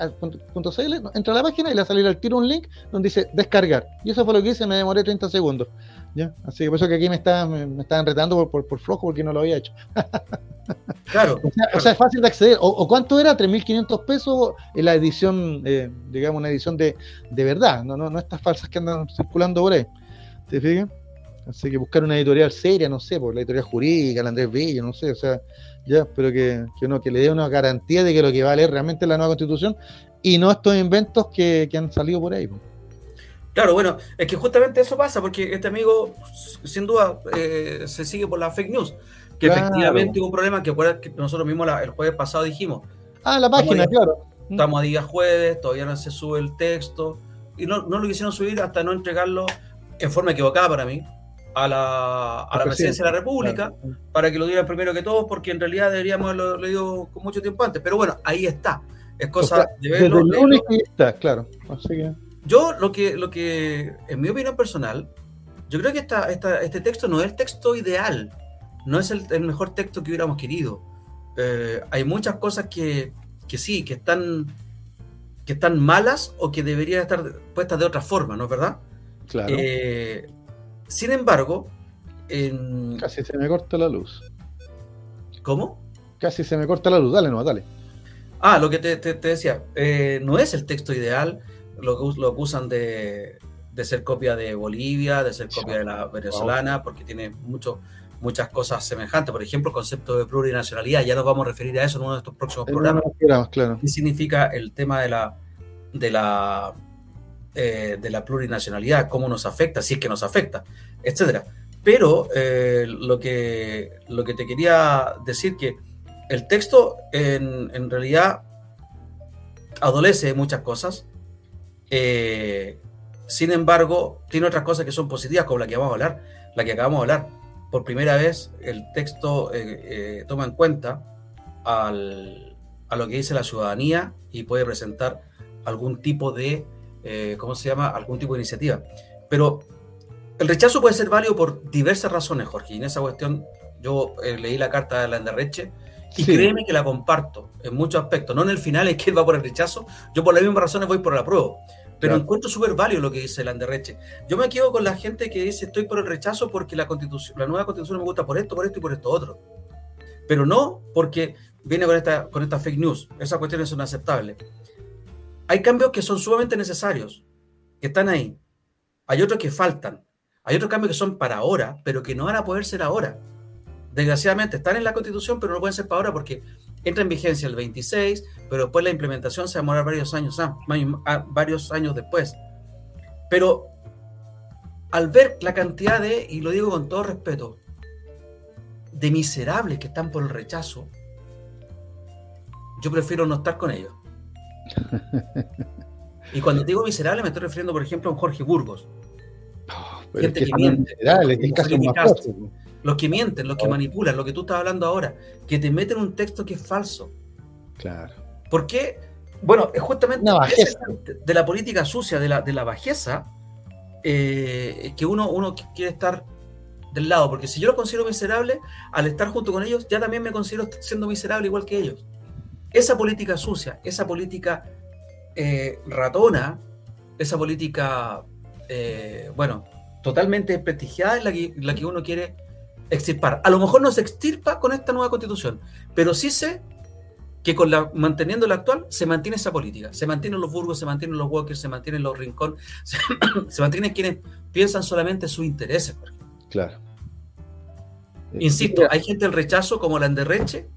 entra a la página y le va a salir al tiro un link donde dice descargar. Y eso fue lo que hice, me demoré 30 segundos. ¿ya? Así que por eso que aquí me estaban, me, estaban retando por, por, flojo porque no lo había hecho. claro, o, sea, es fácil de acceder. O, cuánto era? 3.500 pesos en la edición, eh, digamos, una edición de, de verdad, no, no, no estas falsas que andan circulando por ahí. ¿Te fijas? Así que buscar una editorial seria, no sé, por la editorial jurídica, la Andrés Villa, no sé, o sea, ya, pero que, que, que le dé una garantía de que lo que va a leer realmente es la nueva constitución y no estos inventos que, han salido por ahí. Claro, bueno, es que justamente eso pasa, porque este amigo, sin duda, eh, se sigue por la fake news, que efectivamente hubo un problema que, que nosotros mismos el jueves pasado dijimos. Ah, la página, claro. Estamos a día jueves, todavía no se sube el texto, y no, no lo quisieron subir hasta no entregarlo en forma equivocada para mí, a la, a la presidencia de la República para que lo dieran primero que todos, porque en realidad deberíamos haberlo leído con mucho tiempo antes. Pero bueno, ahí está. Es cosa de verlo. está, claro. Yo lo que, lo que, en mi opinión personal, yo creo que esta, esta, este texto no es el texto ideal, no es el, mejor texto que hubiéramos querido. Eh, hay muchas cosas que, que sí, que están, que están malas o que deberían estar puestas de otra forma, ¿no es verdad? Claro. Eh, sin embargo, en... Casi se me corta la luz. ¿Cómo? Casi se me corta la luz. Dale, no, dale. Ah, lo que te, decía, eh, no es el texto ideal, lo, lo acusan de, ser copia de Bolivia, de ser copia de la venezolana, porque tiene mucho, muchas cosas semejantes. Por ejemplo, el concepto de plurinacionalidad, ya nos vamos a referir a eso en uno de estos próximos programas. claro. ¿Qué significa el tema de la, de la eh, de la plurinacionalidad, cómo nos afecta, si es que nos afecta, etcétera. Pero eh, lo, que, lo que te quería decir que el texto en, realidad adolece de muchas cosas. Eh, sin embargo, tiene otras cosas que son positivas, como la que vamos a hablar, la que acabamos de hablar. Por primera vez, el texto toma en cuenta a lo que dice la ciudadanía y puede presentar algún tipo de eh, ¿cómo se llama?, algún tipo de iniciativa. Pero el rechazo puede ser válido por diversas razones, Jorge, y en esa cuestión yo eh, leí la carta de Landerreche y créeme que la comparto en muchos aspectos, no en el final es que él va por el rechazo, yo por las mismas razones voy por la prueba. Pero encuentro súper válido lo que dice Landerreche. Yo me quedo con la gente que dice estoy por el rechazo porque la constitución, la nueva constitución me gusta por esto, por esto y por esto otro. Pero no porque viene con esta, con esta fake news. Esas cuestiones son aceptables. Hay cambios que son sumamente necesarios, que están ahí. Hay otros que faltan. Hay otros cambios que son para ahora, pero que no van a poder ser ahora. Desgraciadamente están en la Constitución, pero no pueden ser para ahora porque entra en vigencia el 26, pero después la implementación se va a demorar varios años, varios años después. Pero al ver la cantidad de, y lo digo con todo respeto, de miserables que están por el rechazo, yo prefiero no estar con ellos. Y cuando digo miserable me estoy refiriendo, por ejemplo, a un Jorge Burgos. Gente que, miente. los que mienten, los que manipulan, lo que tú estás hablando ahora, que te meten un texto que es falso. Claro. ¿Por qué? Bueno, es justamente de la política sucia, de la, de la bajeza, eh, que uno, uno quiere estar del lado, porque si yo lo considero miserable, al estar junto con ellos, ya también me considero siendo miserable igual que ellos. Esa política sucia, esa política eh, ratona, esa política, eh, bueno, totalmente desprestigiada es la que, la que uno quiere extirpar. A lo mejor no se extirpa con esta nueva constitución, pero sí sé que con la, manteniendo la actual se mantiene esa política. Se mantienen los burgos, se mantienen los walkers, se mantienen los rincón, se, mantienen quienes piensan solamente sus intereses. Claro. Insisto, hay gente del rechazo como la Anderreche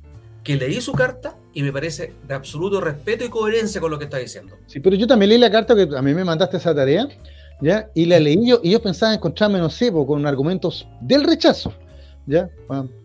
que leí su carta y me parece de absoluto respeto y coherencia con lo que está diciendo. Sí, pero yo también leí la carta que a mí me mandaste esa tarea, ¿ya? Y la leí yo y yo pensaba encontrarme, no sé, con argumentos del rechazo, ¿ya?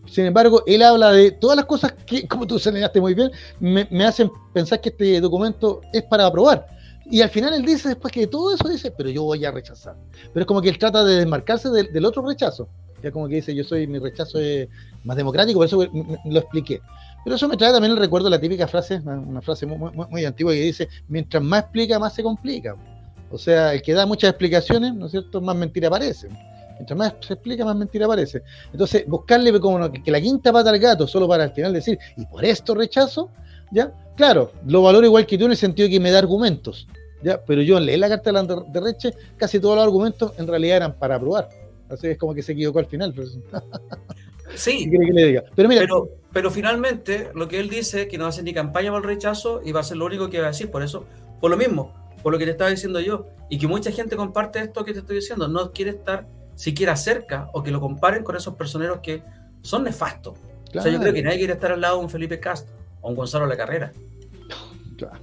sin embargo, él habla de todas las cosas que, como tú señalaste muy bien, me, hacen pensar que este documento es para aprobar. Y al final él dice después que todo eso dice, pero yo voy a rechazar. Pero es como que él trata de desmarcarse del, otro rechazo. Ya como que dice, yo soy, mi rechazo es más democrático, por eso lo expliqué. Pero eso me trae también el recuerdo de la típica frase, una, frase muy, muy, antigua que dice, mientras más explica, más se complica. O sea, el que da muchas explicaciones, ¿no es cierto?, más mentira aparece. Mientras más se explica, más mentira aparece. Entonces, buscarle como que, la quinta pata al gato, solo para al final decir, y por esto rechazo, ¿ya? Claro, lo valoro igual que tú en el sentido de que me da argumentos, ¿ya? Pero yo leí la carta de Reche, casi todos los argumentos en realidad eran para aprobar. Así es como que se equivocó al final. Sí, Pero, mira, pero, finalmente lo que él dice que no va a hacer ni campaña por el rechazo y va a ser lo único que va a decir. Por eso, por lo mismo, por lo que te estaba diciendo yo, y que mucha gente comparte esto que te estoy diciendo, no quiere estar siquiera cerca o que lo comparen con esos personeros que son nefastos. O sea, yo creo que nadie quiere estar al lado de un Felipe Castro o un Gonzalo La Carrera.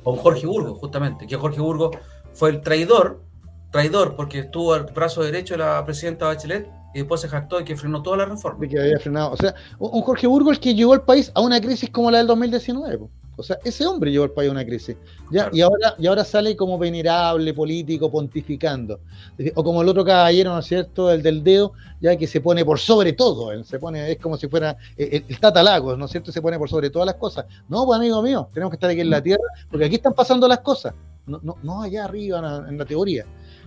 O un Jorge Burgos, justamente, que Jorge Burgos fue el traidor, traidor porque estuvo al brazo derecho de la presidenta Bachelet y después se jactó de que frenó toda la reforma. De que había frenado. O sea, un Jorge Burgos el que llevó al país a una crisis como la del 2019. O sea, ese hombre llevó al país a una crisis. ¿ya? Y, ahora, y ahora sale como venerable, político, pontificando. O como el otro caballero, ¿no es cierto? El del dedo, ya que se pone por sobre todo. Él se pone, es como si fuera el, el Tata Lagos, ¿no es cierto? Se pone por sobre todas las cosas. No, pues amigo mío, tenemos que estar aquí en la tierra, porque aquí están pasando las cosas. No, no, no allá arriba en la teoría.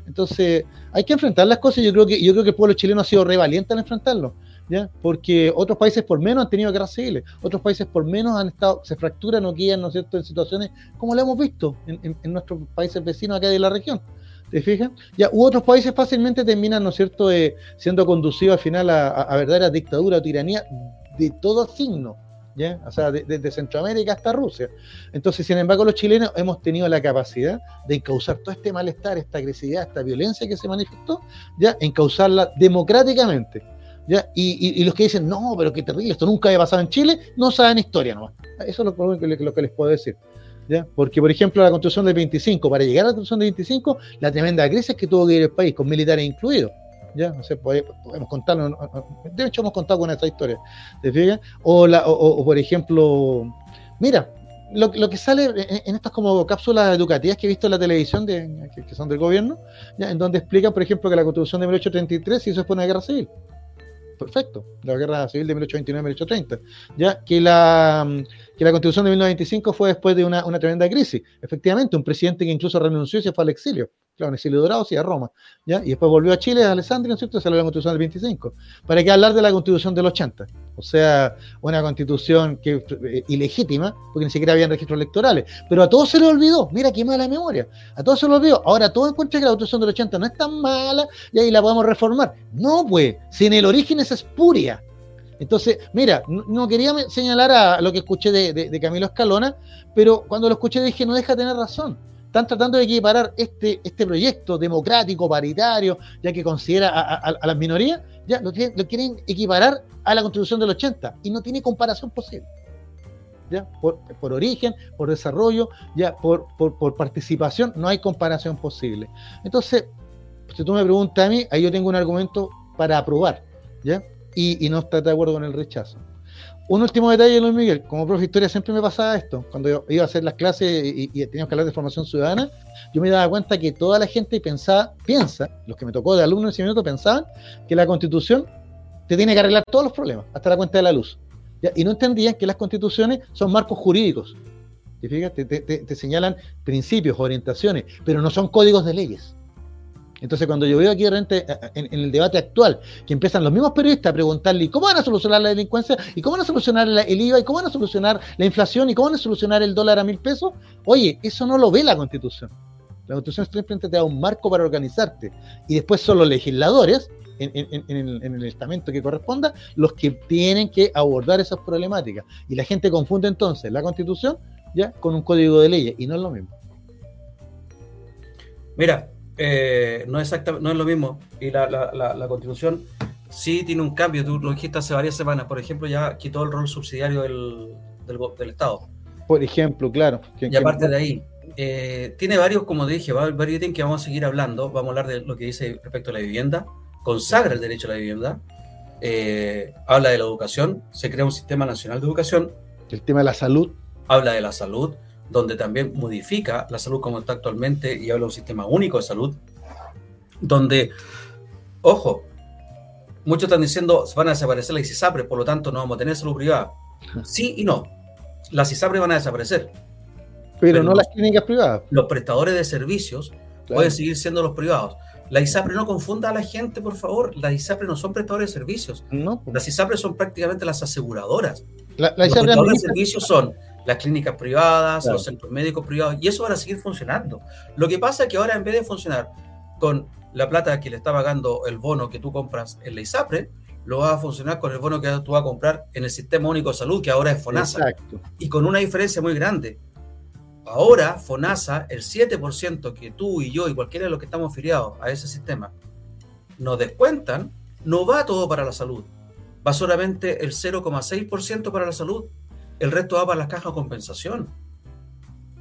Entonces, hay que enfrentar las cosas yo creo que, yo creo que el pueblo chileno ha sido re valiente al enfrentarlo. ¿Ya? Porque otros países por menos han tenido guerras civiles, otros países por menos han estado, se fracturan o quedan, ¿no cierto?, en situaciones como lo hemos visto en, nuestros países vecinos acá de la región. ¿Te fijas? Ya, u otros países fácilmente terminan, ¿no cierto?, eh, siendo conducidos al final a, a, verdaderas dictaduras o tiranía de todo signo. ¿Ya? O sea, desde Centroamérica hasta Rusia. Entonces, sin embargo, los chilenos hemos tenido la capacidad de encauzar todo este malestar, esta agresividad, esta violencia que se manifestó, ¿ya? Encauzarla democráticamente. ¿ya? Y, los que dicen, no, pero qué terrible, esto nunca había pasado en Chile, no saben historia nomás. Eso es lo, que les puedo decir. ¿ya? Porque, por ejemplo, la constitución del 25, para llegar a la constitución del 25, la tremenda crisis que tuvo que ir el país, con militares incluidos. ¿Ya? No sé, podemos contarlo. De hecho, hemos contado con esta historia. ¿Te O, la, o, por ejemplo, mira, lo, lo, que sale en, estas como cápsulas educativas que he visto en la televisión, de, que, son del gobierno, en donde explican, por ejemplo, que la constitución de 1833 hizo después una guerra civil perfecto, la guerra civil de 1829-1830, ya que la, que la constitución de 1925 fue después de una, una, tremenda crisis. Efectivamente, un presidente que incluso renunció y se fue al exilio claro, en exilio dorado, sí, a Roma, ¿ya? Y después volvió a Chile, a Alessandria, ¿no es cierto? Salió la constitución del 25. ¿Para qué hablar de la constitución del 80? O sea, una constitución que eh, ilegítima, porque ni siquiera habían registros electorales. Pero a todos se le olvidó, mira qué mala memoria, a todos se le olvidó. Ahora todos encuentran que la constitución del 80 no es tan mala y ahí la podemos reformar. No, pues, si en el origen es espuria. Entonces, mira, no, quería señalar a lo que escuché de, de Camilo Escalona, pero cuando lo escuché dije, no deja tener razón están tratando de equiparar este, este proyecto democrático, paritario, ya que considera a, las minorías, ya lo, quieren equiparar a la constitución del 80 y no tiene comparación posible. ¿Ya? Por, origen, por desarrollo, ya por, por, participación, no hay comparación posible. Entonces, si tú me preguntas a mí, ahí yo tengo un argumento para aprobar, ¿ya? Y, y no estar de acuerdo con el rechazo. Un último detalle, Luis Miguel, como profe de historia siempre me pasaba esto, cuando yo iba a hacer las clases y, teníamos que hablar de formación ciudadana, yo me daba cuenta que toda la gente pensaba, piensa, los que me tocó de alumnos en ese minuto pensaban que la constitución te tiene que arreglar todos los problemas, hasta la cuenta de la luz. Y no entendían que las constituciones son marcos jurídicos. Te, te señalan principios, orientaciones, pero no son códigos de leyes. Entonces, cuando yo veo aquí en, el debate actual que empiezan los mismos periodistas a preguntarle cómo van a solucionar la delincuencia y cómo van a solucionar el IVA y cómo van a solucionar la inflación y cómo van a solucionar el dólar a mil pesos, oye, eso no lo ve la Constitución. La Constitución simplemente te da un marco para organizarte y después son los legisladores en, el estamento que corresponda los que tienen que abordar esas problemáticas. Y la gente confunde entonces la Constitución ya con un código de leyes y no es lo mismo. Mira, eh, no, es no es lo mismo. Y la, la, la, constitución, sí tiene un cambio, tú lo dijiste hace varias semanas, por ejemplo, ya quitó el rol subsidiario del, del, Estado. Por ejemplo, claro. y aparte de ahí, eh, tiene varios, como te dije, varios ítems que vamos a seguir hablando. Vamos a hablar de lo que dice respecto a la vivienda, consagra el derecho a la vivienda, eh, habla de la educación, se crea un sistema nacional de educación. El tema de la salud. Habla de la salud, donde también modifica la salud como está actualmente y habla de un sistema único de salud, donde, ojo, muchos están diciendo van a desaparecer la ICISAPRE, por lo tanto no vamos a tener salud privada. Sí y no. Las ISAPRE van a desaparecer. Pero, no las clínicas privadas. Los prestadores de servicios pueden seguir siendo los privados. La ISAPRE no confunda a la gente, por favor. Las ISAPRE no son prestadores de servicios. No. Las ISAPRE son prácticamente las aseguradoras. los prestadores de servicios son las clínicas privadas, los centros médicos privados, y eso van a seguir funcionando. Lo que pasa es que ahora en vez de funcionar con la plata que le está pagando el bono que tú compras en la ISAPRE, lo va a funcionar con el bono que tú vas a comprar en el Sistema Único de Salud, que ahora es FONASA. Exacto. Y con una diferencia muy grande. Ahora, FONASA, el 7% que tú y yo y cualquiera de los que estamos afiliados a ese sistema nos descuentan, no va todo para la salud. Va solamente el 0,6% para la salud. El resto va para las cajas de compensación.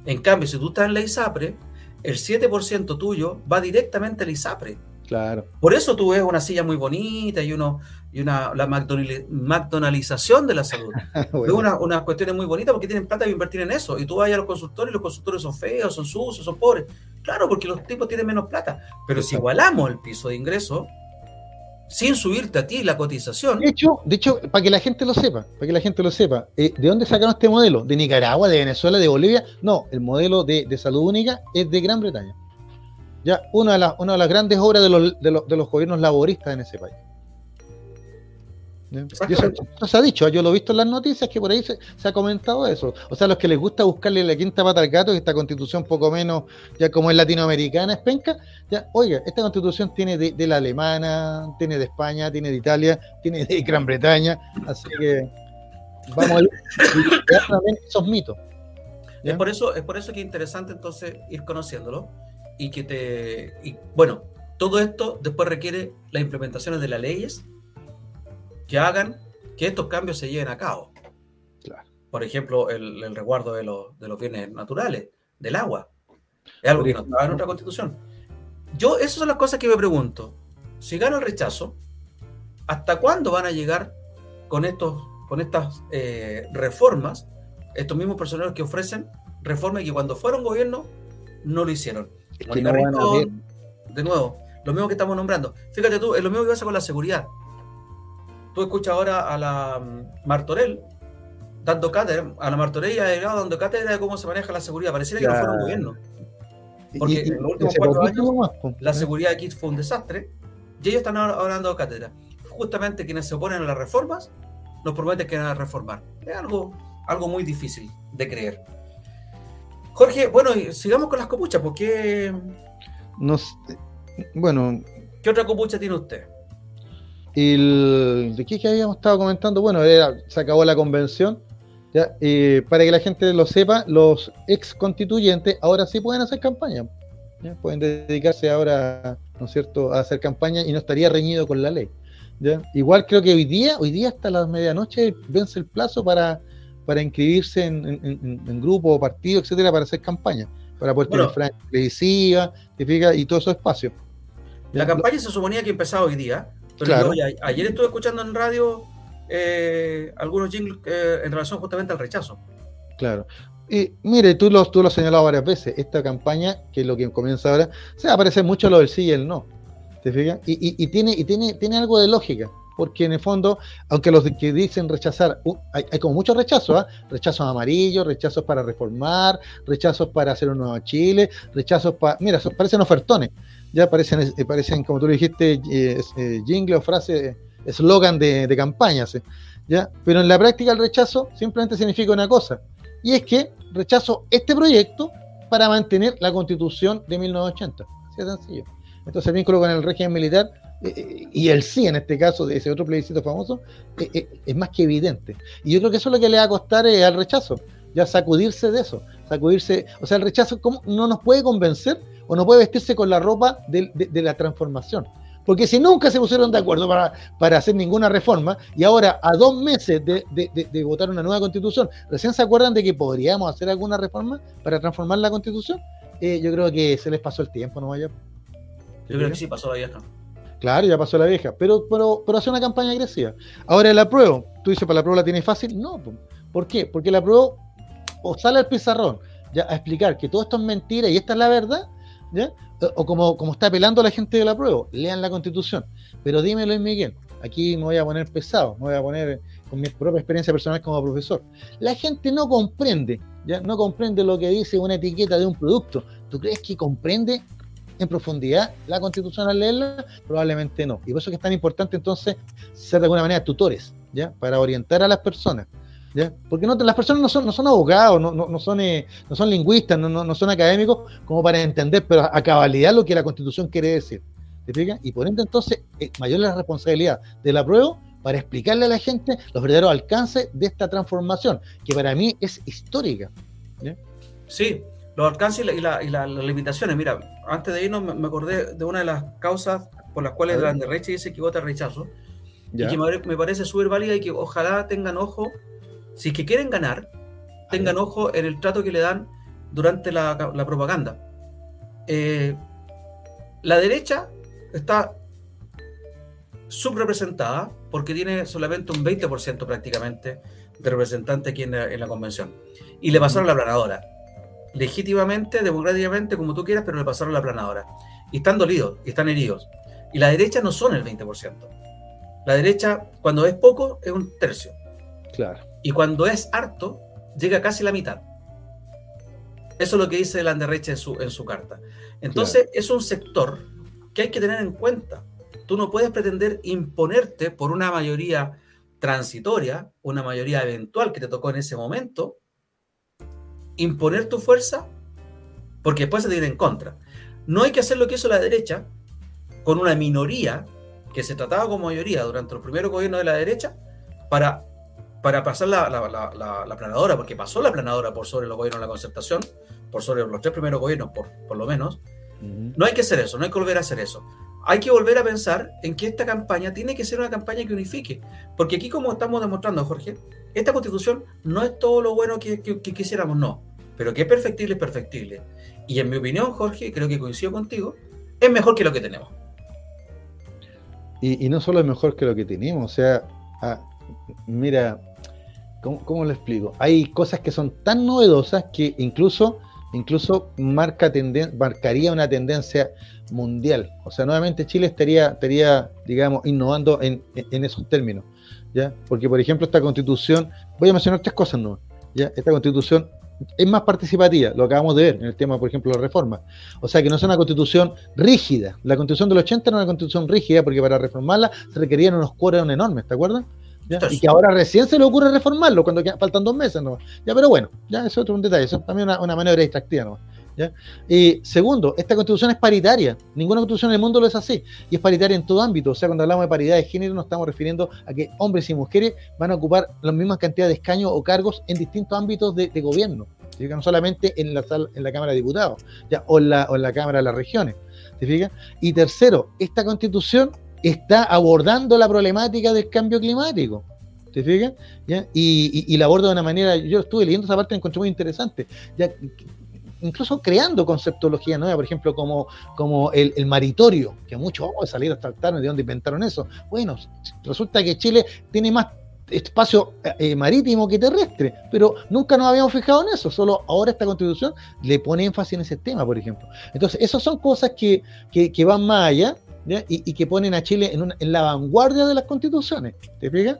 En cambio, si tú estás en la ISAPRE, el 7% tuyo va directamente al ISAPRE. Claro. Por eso tú ves una silla muy bonita y uno y una la McDonaldización de la salud. Es una, una cuestión muy bonita porque tienen plata para invertir en eso. Y tú vas a los consultores y los consultores son feos, son sucios, son pobres. Claro, porque los tipos tienen menos plata. Pero si igualamos el piso de ingreso, sin subirte a ti la cotización. De hecho, de hecho, para que la gente lo sepa, para que la gente lo sepa, eh, ¿de dónde sacaron este modelo? ¿De Nicaragua, de Venezuela, de Bolivia? No, el modelo de, de salud única es de Gran Bretaña. Ya, una de, las, una de las grandes obras de los, de, los, de los gobiernos laboristas en ese país. Eso, se ha dicho, yo lo he visto en las noticias que por ahí se, ha comentado eso. O sea, los que les gusta buscarle la quinta pata al gato, y esta constitución poco menos, ya como es latinoamericana, es penca, ya, oiga, esta constitución tiene de, la alemana, tiene de España, tiene de Italia, tiene de Gran Bretaña, así que vamos a ver esos mitos. Es por eso, es por eso que es interesante entonces ir conociéndolo y que te. Y, bueno, todo esto después requiere las implementaciones de las leyes que hagan que estos cambios se lleven a cabo. Por ejemplo, el, el resguardo de los, de los, bienes naturales, del agua. Es algo que no estaba en nuestra constitución. Yo, esas son las cosas que me pregunto. Si gano el rechazo, ¿hasta cuándo van a llegar con, estos, con estas eh, reformas estos mismos personajes que ofrecen reformas y que cuando fueron gobierno no lo hicieron? de nuevo, lo mismo que estamos nombrando. Fíjate tú, es lo mismo que pasa con la seguridad. Tú escuchas ahora a la mm, Martorell dando cátedra, a la Martorell y a Delgado dando cátedra de cómo se maneja la seguridad. Pareciera que no fuera un gobierno. Porque en los últimos cuatro años la seguridad aquí fue un desastre y ellos están ahora dando cátedra. Justamente quienes se oponen a las reformas nos prometen que van a reformar. Es algo, algo muy difícil de creer. Jorge, bueno, sigamos con las copuchas, porque... Nos, bueno... ¿Qué otra copucha tiene usted? ¿De qué, que habíamos estado comentando? Bueno, se acabó la convención. ¿ya? para que la gente lo sepa, los ex constituyentes ahora sí pueden hacer campaña. Pueden dedicarse ahora, ¿no es cierto?, a hacer campaña y no estaría reñido con la ley. Igual creo que hoy día, hoy día hasta las medianoche vence el plazo para, para inscribirse en, en, grupo, partido, etcétera, para hacer campaña, para poder tener franja televisiva, y todo esos espacios. La campaña se suponía que empezaba hoy día, pero ayer estuve escuchando en radio eh, algunos jingles eh, en relación justamente al rechazo. Claro. Y mire, tú lo, tú lo has señalado varias veces, esta campaña, que es lo que comienza ahora, se aparece mucho lo del sí y el no. ¿Te fijas? Y, y, tiene, y tiene, tiene algo de lógica porque en el fondo, aunque los que dicen rechazar, uh, hay, como muchos rechazos, ¿ah? rechazos amarillos, rechazos para reformar, rechazos para hacer un nuevo Chile, rechazos para, mira, parecen ofertones, ya parecen, eh, parecen como tú le dijiste, eh, eh, jingle o frase, eslogan de, de campañas, ¿ya? pero en la práctica el rechazo simplemente significa una cosa, y es que rechazo este proyecto para mantener la constitución de 1980, así de sencillo. Entonces el vínculo con el régimen militar eh, y el sí, en este caso, de ese otro plebiscito famoso, eh, eh, es más que evidente. Y yo creo que eso es lo que le va a costar al rechazo, ya sacudirse de eso, sacudirse, o sea, el rechazo ¿cómo? no nos puede convencer o no puede vestirse con la ropa de, la transformación, Porque si nunca se pusieron de acuerdo para, para hacer ninguna reforma y ahora a dos meses de, de, de, votar una nueva constitución, recién se acuerdan de que podríamos hacer alguna reforma para transformar la constitución, eh, yo creo que se les pasó el tiempo, ¿no vaya? Yo creo que sí pasó la vieja. Claro, ya pasó la vieja, pero, pero, pero hace una campaña agresiva. Ahora el apruebo, tú dices, ¿para la prueba la tiene fácil? No, ¿por qué? Porque la apruebo o sale al pizarrón ya a explicar que todo esto es mentira y esta es la verdad, ¿ya? o como, como está apelando la gente de la prueba, lean la constitución. Pero dímelo, Miguel, aquí me voy a poner pesado, me voy a poner con mi propia experiencia personal como profesor. La gente no comprende, ya no comprende lo que dice una etiqueta de un producto. ¿Tú crees que comprende en profundidad la constitución al leerla? Probablemente no. Y por eso es que es tan importante entonces ser de alguna manera tutores, ¿ya? Para orientar a las personas. ¿Ya? Porque no, las personas no son, no son abogados, no, no, no son, eh, no son lingüistas, no, no, son académicos como para entender, pero a, cabalidad lo que la constitución quiere decir. ¿Te fijas? Y por ende entonces, eh, mayor la responsabilidad de la prueba para explicarle a la gente los verdaderos alcances de esta transformación, que para mí es histórica. Sí, los alcances y, las limitaciones. Mira, antes de irnos me, acordé de una de las causas por las cuales la derecha dice que vota rechazo, y que me, parece súper válida y que ojalá tengan ojo, si es que quieren ganar, tengan ojo en el trato que le dan durante la, propaganda. Eh, la derecha está subrepresentada porque tiene solamente un 20% prácticamente de representantes aquí en la, convención. Y le pasaron la planadora legítimamente, democráticamente, como tú quieras, pero le pasaron la planadora. Y están dolidos, y están heridos. Y la derecha no son el 20%. La derecha, cuando es poco, es un tercio. Claro. Y cuando es harto, llega casi la mitad. Eso es lo que dice la derecha en su, en su carta. Entonces, es un sector que hay que tener en cuenta. Tú no puedes pretender imponerte por una mayoría transitoria, una mayoría eventual que te tocó en ese momento, imponer tu fuerza porque después se te viene en contra. No hay que hacer lo que hizo la derecha con una minoría que se trataba como mayoría durante los primeros gobiernos de la derecha para, para pasar la, la, planadora, porque pasó la planadora por sobre los gobiernos de la concertación, por sobre los tres primeros gobiernos, por, por lo menos. No hay que hacer eso, no hay que volver a hacer eso. Hay que volver a pensar en que esta campaña tiene que ser una campaña que unifique. Porque aquí, como estamos demostrando, Jorge, esta constitución no es todo lo bueno que quisiéramos, no pero que es perfectible, es perfectible. Y en mi opinión, Jorge, creo que coincido contigo, es mejor que lo que tenemos. Y, no solo es mejor que lo que tenemos, o sea, ah, mira, ¿cómo, lo explico? Hay cosas que son tan novedosas que incluso, incluso marca marcaría una tendencia mundial. O sea, nuevamente Chile estaría, estaría digamos, innovando en, en esos términos. ¿ya? Porque, por ejemplo, esta constitución, voy a mencionar tres cosas ¿no? ¿ya? Esta constitución es más participativa, lo acabamos de ver en el tema, por ejemplo, de la reforma. O sea, que no es una constitución rígida. La constitución del 80 era una constitución rígida porque para reformarla se requerían unos cuoros enormes, ¿te acuerdas? Y que ahora recién se le ocurre reformarlo cuando faltan dos meses, ¿no? Ya, pero bueno, ya eso es otro un detalle, eso es también una, una maniobra distractiva, ¿no? Y segundo, esta constitución es paritaria. Ninguna constitución en el mundo lo es así. Y es paritaria en todo ámbito. O sea, cuando hablamos de paridad de género, nos estamos refiriendo a que hombres y mujeres van a ocupar la misma cantidad de escaños o cargos en distintos ámbitos de, gobierno. No solamente en la, en la Cámara de Diputados ¿ya? O, en la, o en la Cámara de las Regiones. ¿Te Y tercero, esta constitución está abordando la problemática del cambio climático. ¿Te fijas? Y, la aborda de una manera, yo estuve leyendo esa parte y encontré muy interesante. incluso creando conceptología nueva, por ejemplo, como, como el, maritorio, que muchos oh, salieron a tratar de dónde inventaron eso. Bueno, resulta que Chile tiene más espacio eh, marítimo que terrestre, pero nunca nos habíamos fijado en eso, solo ahora esta constitución le pone énfasis en ese tema, por ejemplo. Entonces, esas son cosas que, que, van más allá Y, que ponen a Chile en, en, la vanguardia de las constituciones, ¿te fijas?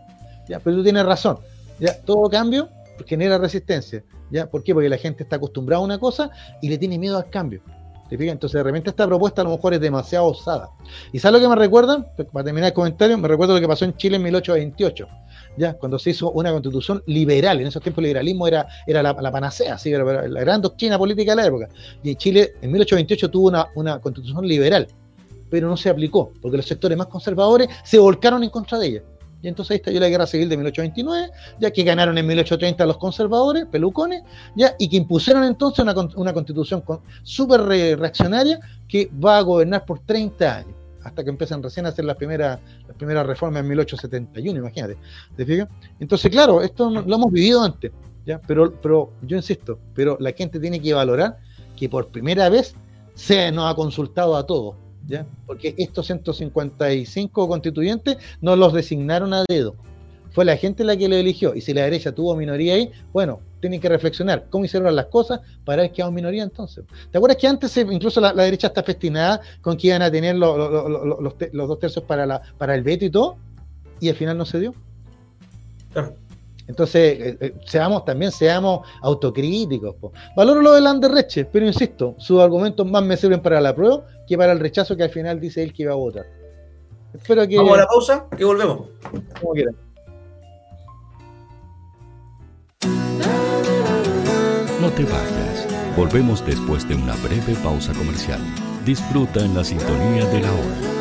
¿Ya? Pero tú tienes razón, ¿ya? todo cambio genera resistencia. ¿Ya? ¿Por qué? Porque la gente está acostumbrada a una cosa y le tiene miedo al cambio. ¿Te fijas? Entonces, de repente, esta propuesta a lo mejor es demasiado osada. ¿Y sabes lo que me recuerda? Para terminar el comentario, me recuerdo lo que pasó en Chile en 1828. ¿ya? Cuando se hizo una constitución liberal. En esos tiempos el liberalismo era, era la, panacea, ¿sí? era la gran doctrina política de la época. Y Chile en 1828 tuvo una, una constitución liberal, pero no se aplicó, porque los sectores más conservadores se volcaron en contra de ella. Y entonces ahí estalló la guerra civil de 1829, ya que ganaron en 1830 los conservadores, pelucones, ya, y que impusieron entonces una, constitución súper reaccionaria que va a gobernar por 30 años. hasta que empiezan recién a hacer las primeras, las primeras reformas en 1871, imagínate. ¿Te fijas? Entonces, claro, esto lo hemos vivido antes, ¿ya? Pero, pero yo insisto, pero la gente tiene que valorar que por primera vez se nos ha consultado a todos, ¿ya? Porque estos 155 constituyentes no los designaron a dedo. Fue la gente la que lo eligió. Y si la derecha tuvo minoría ahí, bueno, tienen que reflexionar cómo hicieron las cosas para ver que hay minoría entonces. ¿Te acuerdas que antes incluso la, derecha está festinada con que iban a tener los, dos tercios para, la, para el veto y todo? Y al final no se dio. Entonces, eh, eh, seamos también seamos autocríticos. Valoro lo de Landerreche, pero insisto, sus argumentos más me sirven para la prueba que para el rechazo que al final dice él que iba a votar. Espero que... Vamos a la pausa y volvemos. Como quieran. No te vayas. Volvemos después de una breve pausa comercial. Disfruta en la sintonía de la hora.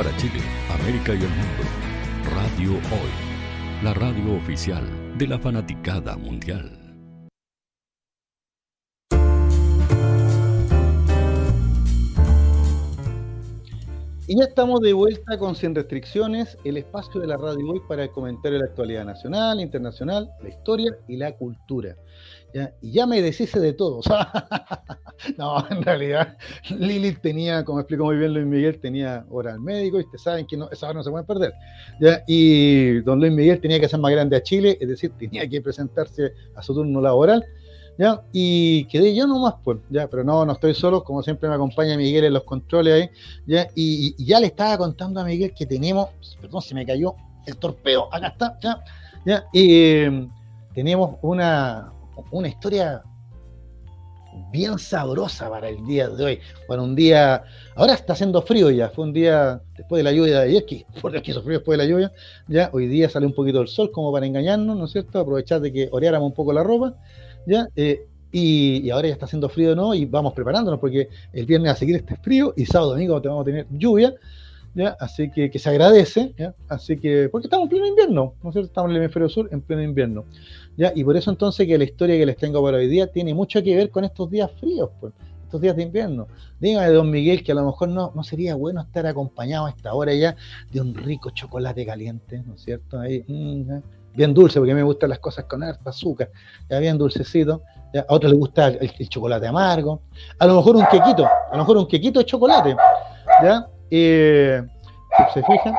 Para Chile, América y el mundo, Radio Hoy, la radio oficial de la fanaticada mundial. Y ya estamos de vuelta con Sin Restricciones, el espacio de la radio hoy para el comentario de la actualidad nacional, internacional, la historia y la cultura. Y ya me deshice de todo. no, en realidad, Lilith tenía, como explicó muy bien Luis Miguel, tenía hora al médico y ustedes saben que no, esa hora no se pueden perder. ¿ya? Y don Luis Miguel tenía que ser más grande a Chile, es decir, tenía que presentarse a su turno laboral. ¿Ya? Y quedé yo nomás, pues, ya, pero no, no estoy solo, como siempre me acompaña Miguel en los controles ahí, ¿ya? Y, ya le estaba contando a Miguel que tenemos, perdón, se me cayó el torpeo, acá está, ¿ya? Y eh, tenemos una, una historia bien sabrosa para el día de hoy, para un día, ahora está haciendo frío ya, fue un día después de la lluvia de ayer, que por que hizo frío después de la lluvia, ya, hoy día sale un poquito el sol como para engañarnos, ¿no es cierto? Aprovechar de que oreáramos un poco la ropa, ¿ya? Eh, y, ahora ya está haciendo frío, ¿no? Y vamos preparándonos porque el viernes a seguir este frío y sábado domingo vamos a tener lluvia, ¿ya? Así que, que se agradece, ¿ya? Así que, porque estamos en pleno invierno, ¿no es cierto? Estamos en el hemisferio sur en pleno invierno, Y por eso entonces que la historia que les tengo para hoy día tiene mucho que ver con estos días fríos, pues, estos días de invierno. Dígame, don Miguel, que a lo mejor no, no sería bueno estar acompañado a esta hora ya de un rico chocolate caliente, ¿no es cierto? Ahí, mmm, bien dulce, porque a mí me gustan las cosas con harta azúcar, ya bien dulcecito, a otros les gusta el, el, chocolate amargo, a lo mejor un quequito, a lo mejor un quequito de chocolate, ¿ya? Eh, ¿Se fijan?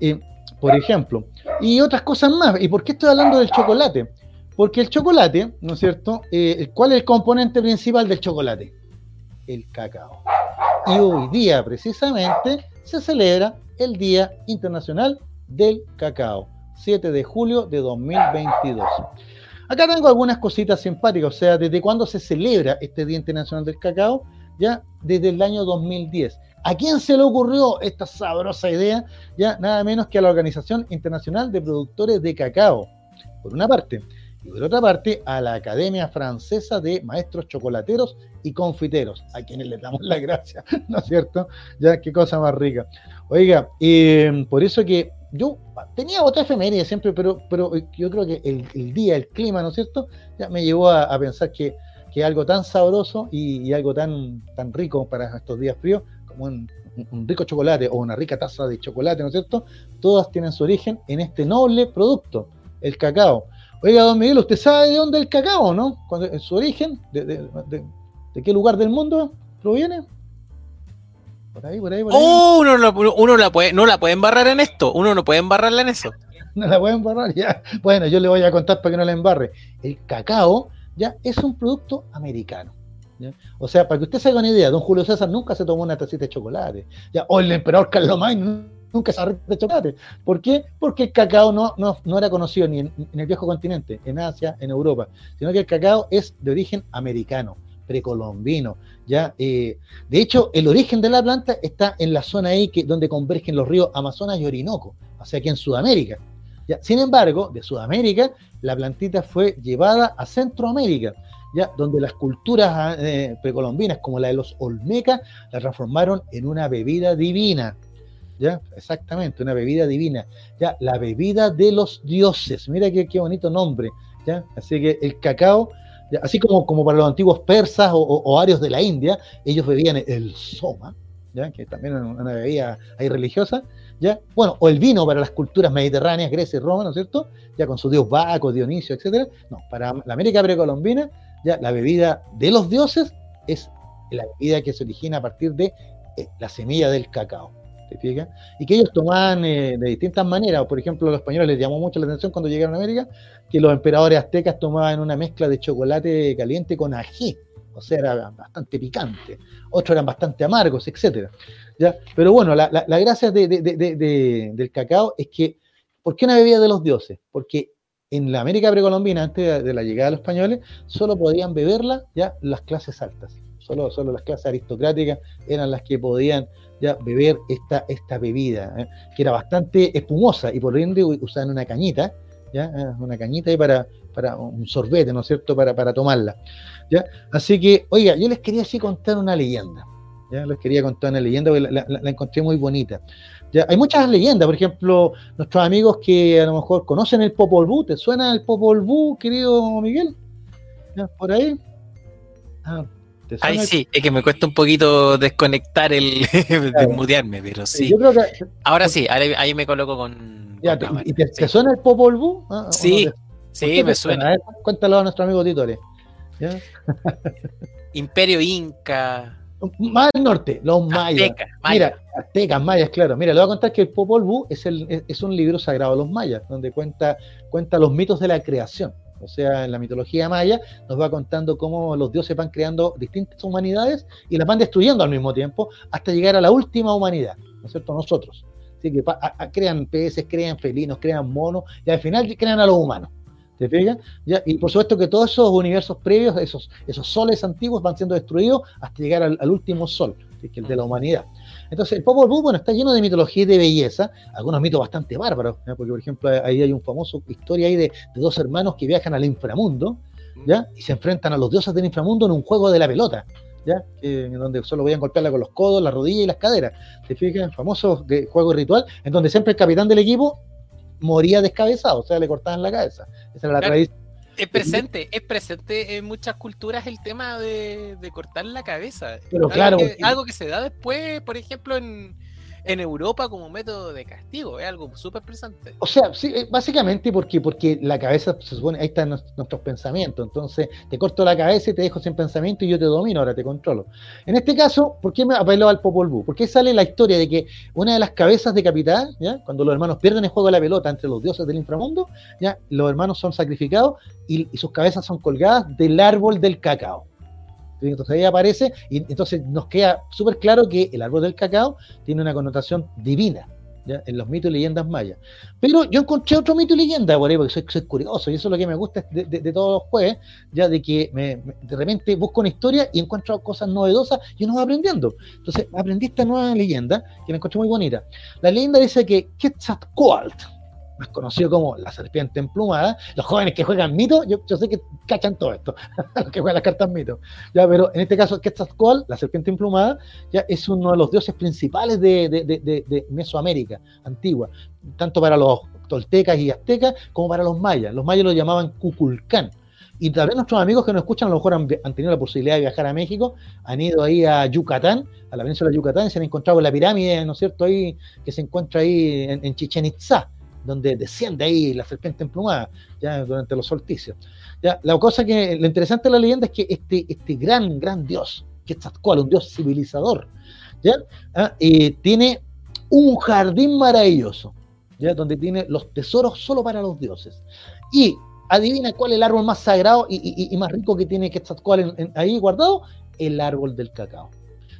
Eh, por ejemplo, y otras cosas más. ¿Y por qué estoy hablando del chocolate? Porque el chocolate, ¿no es cierto? Eh, ¿Cuál es el componente principal del chocolate? El cacao. Y hoy día, precisamente, se celebra el Día Internacional del Cacao. 7 de julio de 2022. Acá tengo algunas cositas simpáticas, o sea, ¿desde cuándo se celebra este Día Internacional del Cacao? Ya desde el año 2010. ¿A quién se le ocurrió esta sabrosa idea? Ya nada menos que a la Organización Internacional de Productores de Cacao, por una parte, y por otra parte a la Academia Francesa de Maestros Chocolateros y Confiteros, a quienes les damos la gracia, ¿no es cierto? Ya, qué cosa más rica. Oiga, eh, por eso que yo tenía otra efeméride siempre, pero, pero yo creo que el, día, el clima, ¿no es cierto? Ya me llevó a, pensar que, que, algo tan sabroso y, y, algo tan, tan rico para estos días fríos, como un, un, rico chocolate o una rica taza de chocolate, ¿no es cierto? Todas tienen su origen en este noble producto, el cacao. Oiga, don Miguel, ¿usted sabe de dónde el cacao, no? ¿En su origen? ¿De, de, de, de qué lugar del mundo proviene? Por ahí, por ahí, por ahí. Oh, uno, uno, la puede, no la puede embarrar en esto. Uno no puede embarrarla en eso. No la puede embarrar, ya. Bueno, yo le voy a contar para que no la embarre. El cacao ya es un producto americano. ¿ya? O sea, para que usted se haga una idea, don Julio César nunca se tomó una tacita de chocolate. ¿ya? O el emperador Carlomagno nunca se de chocolate. ¿Por qué? Porque el cacao no, no, no era conocido ni en, el viejo continente, en Asia, en Europa, sino que el cacao es de origen americano precolombino. ¿ya? Eh, de hecho, el origen de la planta está en la zona ahí que, donde convergen los ríos Amazonas y Orinoco, o sea, aquí en Sudamérica. Sin embargo, de Sudamérica, la plantita fue llevada a Centroamérica, ¿ya? donde las culturas eh, precolombinas, como la de los Olmecas, la transformaron en una bebida divina. Exactamente, una bebida divina. ¿ya? La bebida de los dioses. Mira qué, qué bonito nombre. ¿ya? Así que el cacao así como, como para los antiguos persas o, o, o, arios de la India, ellos bebían el soma, ¿ya? que también es una bebida ahí religiosa, ¿ya? Bueno, o el vino para las culturas mediterráneas, Grecia y Roma, ¿no es cierto? Ya con su dios Baco, Dionisio, etcétera. No, para la América precolombina, ya la bebida de los dioses es la bebida que se origina a partir de eh, la semilla del cacao. Y que ellos tomaban eh, de distintas maneras. Por ejemplo, a los españoles les llamó mucho la atención cuando llegaron a América que los emperadores aztecas tomaban una mezcla de chocolate caliente con ají. O sea, era bastante picante. Otros eran bastante amargos. ¿Ya? Pero bueno, la, la, gracia de, de, de, del cacao es que, ¿por qué una bebida de los dioses? Porque en la América precolombina, antes de la llegada de los españoles, solo podían beberla ya las clases altas. Solo, solo las clases aristocráticas eran las que podían beber esta, esta bebida, ¿eh? que era bastante espumosa y por ende usaban una cañita, ¿ya? una cañita ahí para, para un sorbete, ¿no es cierto?, para, para tomarla. ¿ya? Así que, oiga, yo les quería así contar una leyenda. ¿ya? Les quería contar una leyenda porque la, encontré muy bonita. ¿ya? Hay muchas leyendas, por ejemplo, nuestros amigos que a lo mejor conocen el Popol Vuh, ¿te suena el Popol Vuh, querido Miguel? ¿Por ahí? Ah, Ay, sí, es que me cuesta un poquito desconectar el desmutearme, pero sí. Yo creo que, Ahora sí, ahí, ahí me coloco con. Ya, con ¿Y te, te, suena el Popol Vuh? ¿Ah, sí, no sí, me suena. Ver, cuéntalo a nuestro amigo Titore. Imperio Inca. Más al norte, los mayas. Azteca, maya. Mira, aztecas, mayas, claro. Mira, le voy a contar que el Popol Vuh es, el, es, es un libro sagrado de los mayas, donde cuenta, cuenta los mitos de la creación. O sea, en la mitología maya nos va contando cómo los dioses van creando distintas humanidades y las van destruyendo al mismo tiempo hasta llegar a la última humanidad, ¿no es cierto? Nosotros. Así que a, a, crean peces, crean felinos, crean monos y al final crean a los humanos. ¿Te fijas? ¿Ya? Y por supuesto que todos esos universos previos, esos, esos soles antiguos van siendo destruidos hasta llegar al, al último sol, que es el de la humanidad. Entonces, el Popol Vuh, bueno, está lleno de mitología y de belleza, algunos mitos bastante bárbaros, porque por ejemplo ahí hay un famoso historia ahí de, de, dos hermanos que viajan al inframundo, ¿ya? Y se enfrentan a los dioses del inframundo en un juego de la pelota, ¿ya? Que, en donde solo podían golpearla con los codos, la rodilla y las caderas. ¿Te fijas? Famoso de juego ritual, en donde siempre el capitán del equipo moría descabezado, o sea, le cortaban la cabeza. Esa era la claro. tradición. Es presente, es presente en muchas culturas el tema de, de cortar la cabeza. Pero algo claro, que, algo que se da después, por ejemplo, en, en Europa como método de castigo, es algo súper presente. O sea, sí, eh, básicamente porque, porque la cabeza se supone, ahí están nuestros pensamientos, entonces te corto la cabeza y te dejo sin pensamiento y yo te domino, ahora te controlo. En este caso, ¿por qué me apeló al Popol Vuh? Porque sale la historia de que una de las cabezas decapitadas, ¿ya? cuando los hermanos pierden el juego de la pelota entre los dioses del inframundo, ¿ya? los hermanos son sacrificados y sus cabezas son colgadas del árbol del cacao. Entonces ahí aparece y entonces nos queda súper claro que el árbol del cacao tiene una connotación divina en los mitos y leyendas mayas. Pero yo encontré otro mito y leyenda por ahí, porque soy, curioso y eso es lo que me gusta de, todos los jueves, ya de que me, de repente busco una historia y encuentro cosas novedosas y uno va aprendiendo. Entonces aprendí esta nueva leyenda que me encontré muy bonita. La leyenda dice que Quetzalcoatl, más conocido como la serpiente emplumada. Los jóvenes que juegan mito, yo, yo sé que cachan todo esto, los que juegan las cartas mito. Ya, pero en este caso, Quetzalcoatl, la serpiente emplumada, ya es uno de los dioses principales de, de, de, de, Mesoamérica antigua, tanto para los toltecas y aztecas como para los mayas. Los mayas lo llamaban Cuculcán. Y también nuestros amigos que nos escuchan a lo mejor han, tenido la posibilidad de viajar a México, han ido ahí a Yucatán, a la península de Yucatán, y se han encontrado la pirámide, ¿no es cierto?, ahí que se encuentra ahí en, en Chichen Itzá donde desciende ahí la serpiente emplumada, ya durante los solsticios. Ya, la cosa que, lo interesante de la leyenda es que este, este gran, gran dios, que es un dios civilizador, ya, ¿Ah? tiene un jardín maravilloso, ya, donde tiene los tesoros solo para los dioses. Y adivina cuál es el árbol más sagrado y, y, más rico que tiene Quetzalcoatl en, ahí guardado, el árbol del cacao.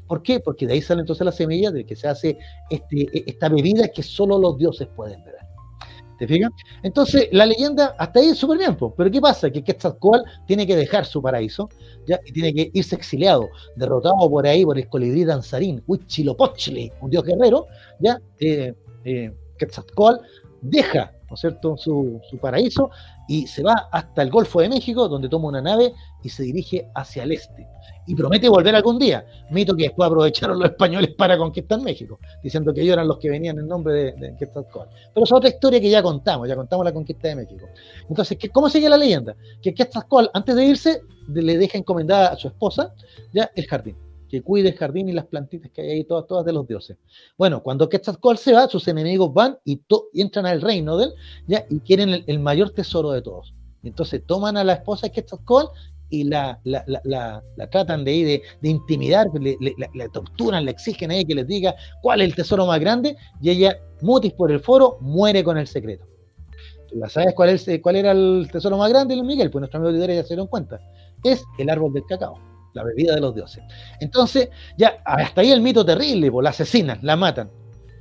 ¿Por qué? Porque de ahí sale entonces la semilla de que se hace este, esta bebida que solo los dioses pueden beber. Entonces, la leyenda hasta ahí es súper bien, pero ¿qué pasa? Que Quetzalcoatl tiene que dejar su paraíso ¿ya? y tiene que irse exiliado, derrotado por ahí por el colibrí danzarín, Huitzilopochtli, un dios guerrero, ¿ya? Eh, eh, Quetzalcoatl deja, ¿no es cierto?, su, su paraíso y se va hasta el Golfo de México, donde toma una nave y se dirige hacia el este. Y promete volver algún día. Mito que después aprovecharon los españoles para conquistar México, diciendo que ellos eran los que venían en nombre de, de. Pero es otra historia que ya contamos, ya contamos la conquista de México. Entonces, ¿cómo sigue la leyenda? Que Quetzalcóatl, antes de irse, le deja encomendada a su esposa ya el jardín. Que cuide el jardín y las plantitas que hay ahí, todas, todas de los dioses. Bueno, cuando Quetzalcoatl se va, sus enemigos van y, entran al reino de él, ¿ya? y quieren el, mayor tesoro de todos. Entonces toman a la esposa de Quetzalcoatl y la, la, la, la, tratan de, de, de intimidar, le, le, torturan, le exigen a ella que les diga cuál es el tesoro más grande, y ella, mutis por el foro, muere con el secreto. ¿La sabes cuál, es, cuál era el tesoro más grande, Miguel? Pues nuestros amigos ya se dieron cuenta. Es el árbol del cacao, la bebida de los dioses. Entonces, ya hasta ahí el mito terrible, pues la asesinan, la matan.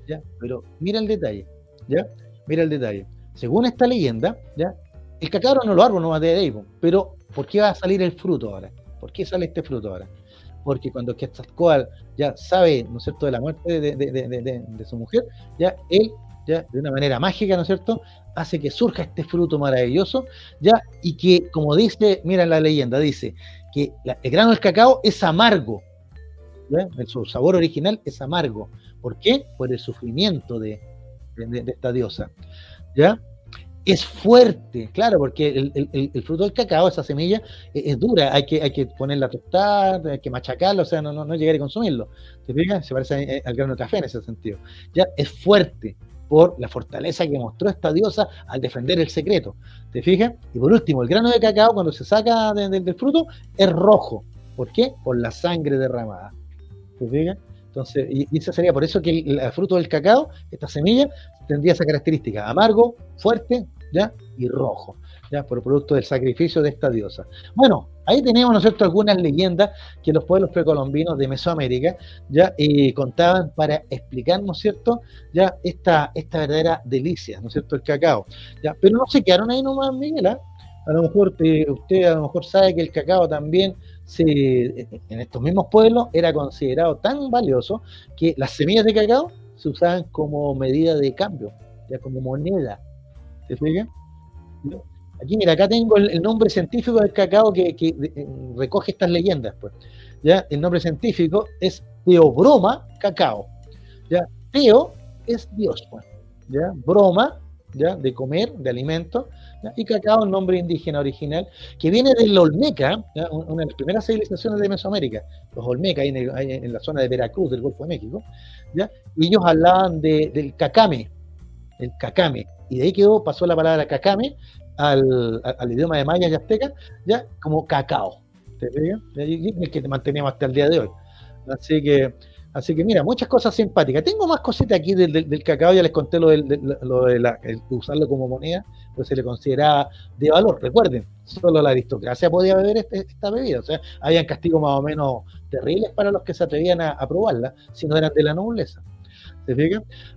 ¿ya? Pero mira el detalle, ¿ya? Mira el detalle. Según esta leyenda, ¿ya? El cacao no lo árbol, no va de ahí, pero ¿por qué va a salir el fruto ahora? ¿Por qué sale este fruto ahora? Porque cuando Quetzalcoatl ya sabe, ¿no es cierto?, de la muerte de, de su mujer, ya él ¿ya? de una manera mágica, ¿no es cierto?, hace que surja este fruto maravilloso, ¿ya? y que, como dice, mira la leyenda, dice que el grano del cacao es amargo, su sabor original es amargo. ¿Por qué? Por el sufrimiento de, esta diosa. ¿ya? Es fuerte, claro, porque el, fruto del cacao, esa semilla, e, es, dura, hay que, hay que ponerla a tostar, hay que machacarla, o sea, no, no, no llegar a consumirlo. ¿Te? Se parece al grano de café en ese sentido. Ya es fuerte, por la fortaleza que mostró esta diosa al defender el secreto. ¿Te fijas? Y por último, el grano de cacao cuando se saca del fruto es rojo. ¿Por qué? Por la sangre derramada. ¿Te fijas? Entonces, y, y esa sería por eso que el, fruto del cacao, esta semilla, tendría esa característica, amargo, fuerte, ¿ya? Y rojo, ¿ya? Por producto del sacrificio de esta diosa. Bueno, Ahí tenemos, ¿no es cierto?, algunas leyendas que los pueblos precolombinos de Mesoamérica ya contaban para explicar, ¿no es cierto?, ya esta, esta verdadera delicia, ¿no es cierto?, el cacao. ¿ya? Pero no se quedaron ahí nomás, Miguel, ¿ah? A lo mejor eh, usted a lo mejor sabe que el cacao también se, en estos mismos pueblos era considerado tan valioso que las semillas de cacao se usaban como medida de cambio, ya como moneda. ¿Se fijan? Aquí, mira, acá tengo el, nombre científico del cacao que, eh, recoge estas leyendas. Pues. ¿ya? El nombre científico es Teobroma cacao. ¿ya? Teo es Dios. Pues, ¿ya? Broma, ¿ya? de comer, de alimento. Y cacao, el nombre indígena original, que viene del Olmeca, una de las primeras civilizaciones de Mesoamérica. Los Olmeca, en, en, la zona de Veracruz, del Golfo de México. ¿ya? Y ellos hablaban del cacame, el cacame. Y de ahí quedó, pasó la palabra cacame, al, al, idioma de maya y azteca, ya como cacao. ¿Te El que te manteníamos hasta el día de hoy. Así que, así que mira, muchas cosas simpáticas. Tengo más cositas aquí del, del, cacao, ya les conté lo, del, lo de usarlo como moneda, pues se le consideraba de valor. Recuerden, solo la aristocracia podía beber este, esta bebida. O sea, habían castigos más o menos terribles para los que se atrevían a, a probarla, si no eran de la nobleza.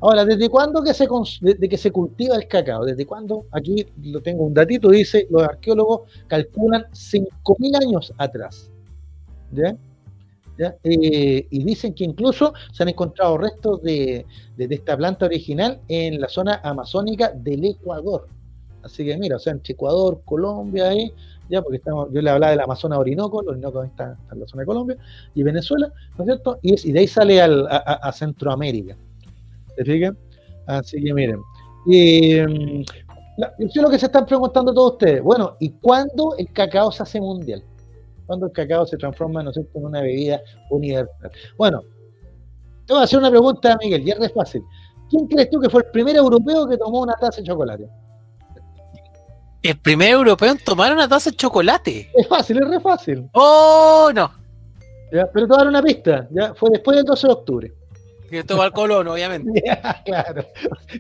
Ahora, ¿desde cuándo que se, desde que se cultiva el cacao? ¿Desde cuándo? Aquí lo tengo un datito, dice, los arqueólogos calculan 5.000 años atrás. ¿Ya? Eh, y dicen que incluso se han encontrado restos de, esta planta original en la zona amazónica del Ecuador. Así que mira, o sea, entre Ecuador, Colombia, ahí, ya, porque estamos, yo le hablaba del Amazonas Orinoco, el Orinoco está, en la zona de Colombia, y Venezuela, ¿no es cierto? Y, de ahí sale a Centroamérica. ¿Se fijan? Así que miren. Y, mm, yo lo que se están preguntando todos ustedes. Bueno, ¿y cuándo el cacao se hace mundial? ¿Cuándo el cacao se transforma ¿no en una bebida universal? Bueno, te voy a hacer una pregunta, Miguel, y es re fácil. ¿Quién crees tú que fue el primer europeo que tomó una taza de chocolate? ¿El primer europeo en tomar una taza de chocolate? Es fácil, es re fácil. ¡Oh, no! Pero te voy a dar una pista. ¿ya? Fue después del 12 de octubre. Que esto va al Colón, obviamente. claro.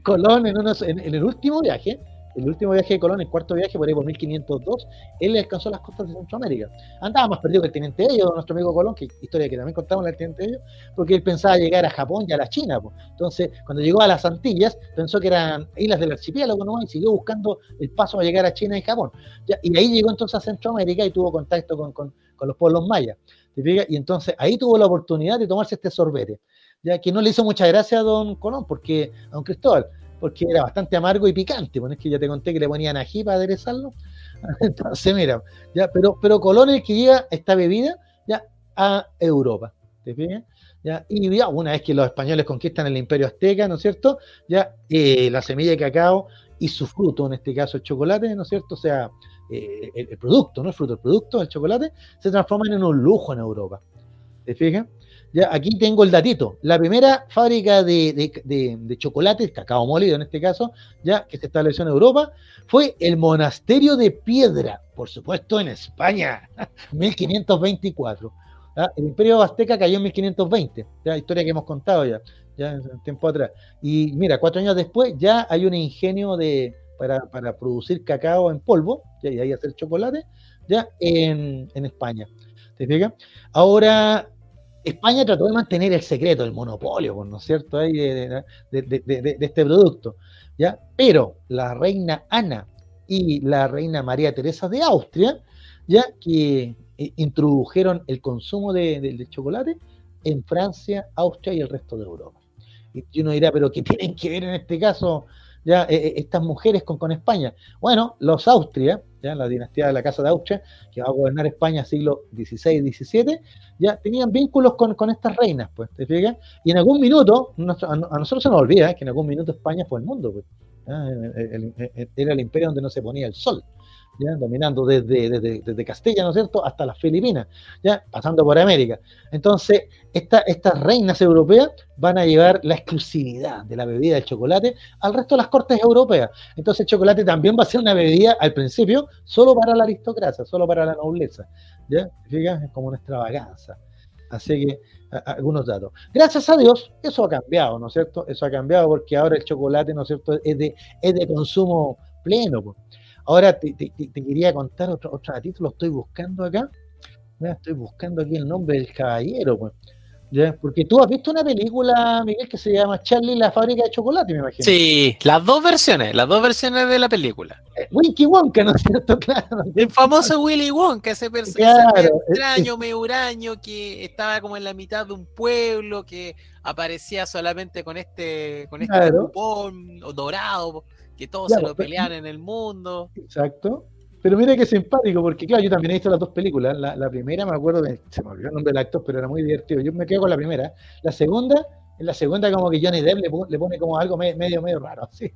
Colón en, en, el último viaje, el último viaje de Colón, el cuarto viaje, por ahí por 1502, él alcanzó las costas de Centroamérica. Andaba más perdido que el teniente ellos, nuestro amigo Colón, que historia que también contamos el teniente ellos, porque él pensaba llegar a Japón y a la China. Entonces, cuando llegó a las Antillas, pensó que eran islas del archipiélago ¿no? y siguió buscando el paso a llegar a China y Japón. y ahí llegó entonces a Centroamérica y tuvo contacto con, con, con los pueblos mayas. Y entonces ahí tuvo la oportunidad de tomarse este sorbete ya que no le hizo mucha gracia a don Colón, porque, a don Cristóbal, porque era bastante amargo y picante, bueno, es que ya te conté que le ponían ají para aderezarlo, entonces mira, ya, pero, pero Colón es el que lleva esta bebida ya a Europa, ¿te fijas? ¿Ya? Y ya, una vez que los españoles conquistan el imperio azteca, ¿no es cierto? Ya eh, la semilla de cacao y su fruto, en este caso el chocolate, ¿no es cierto? O sea, eh, el, producto, no el fruto, el producto, el chocolate, se transforman en un lujo en Europa. ¿Te fijas? Ya, aquí tengo el datito. La primera fábrica de, de, de, de chocolate, cacao molido en este caso, ya que se estableció en Europa, fue el monasterio de Piedra, por supuesto en España, 1524. ¿ya? El imperio azteca cayó en 1520, ya, historia que hemos contado ya, ya en tiempo atrás. Y mira, cuatro años después ya hay un ingenio de, para, para producir cacao en polvo, ya, y ahí hacer chocolate, ya en, en España. ¿Te fijas? Ahora, España trató de mantener el secreto, el monopolio, pues, ¿no es cierto?, de, este producto. ¿ya? Pero la reina Ana y la reina María Teresa de Austria, ya que eh, introdujeron el consumo de, chocolate en Francia, Austria y el resto de Europa. Y uno dirá, pero ¿qué tienen que ver en este caso ya eh, eh, estas mujeres con España? Bueno, los Austria, ya la dinastía de la Casa de Austria, que va a gobernar España siglo XVI y XVII, ya tenían vínculos con, con estas reinas, pues, ¿te fijas? Y en algún minuto, a nosotros se nos olvida ¿eh? que en algún minuto España fue el mundo, pues. era el imperio donde no se ponía el sol. ¿Ya? dominando desde, desde, desde, Castilla, ¿no es cierto?, hasta las Filipinas, ¿ya? pasando por América. Entonces, esta, estas reinas europeas van a llevar la exclusividad de la bebida del chocolate al resto de las cortes europeas. Entonces, el chocolate también va a ser una bebida, al principio, solo para la aristocracia, solo para la nobleza. ¿ya? Es como una extravaganza. Así que, algunos datos. Gracias a Dios, eso ha cambiado, ¿no es cierto? Eso ha cambiado porque ahora el chocolate, ¿no es cierto?, es de, es de consumo pleno. Ahora te, te, te, quería contar otro, otro datito, lo estoy buscando acá. Estoy buscando aquí el nombre del caballero, pues. ¿Ya? Porque tú has visto una película, Miguel, que se llama Charlie la fábrica de chocolate, me imagino. Sí, las dos versiones, las dos versiones de la película. Eh, Winky Wonka, ¿no es cierto? Claro. El famoso Willy Wonka, ese personaje claro, extraño, medio huraño, que estaba como en la mitad de un pueblo, que aparecía solamente con este, con este claro. cupón dorado que todos ya, se lo pelean en el mundo. Exacto. Pero mira qué simpático, porque claro, yo también he visto las dos películas. La, la, primera me acuerdo, de, se me olvidó el nombre del actor, pero era muy divertido. Yo me quedo con la primera. La segunda, en la segunda como que Johnny Depp le, le pone como algo medio, medio raro. ¿sí?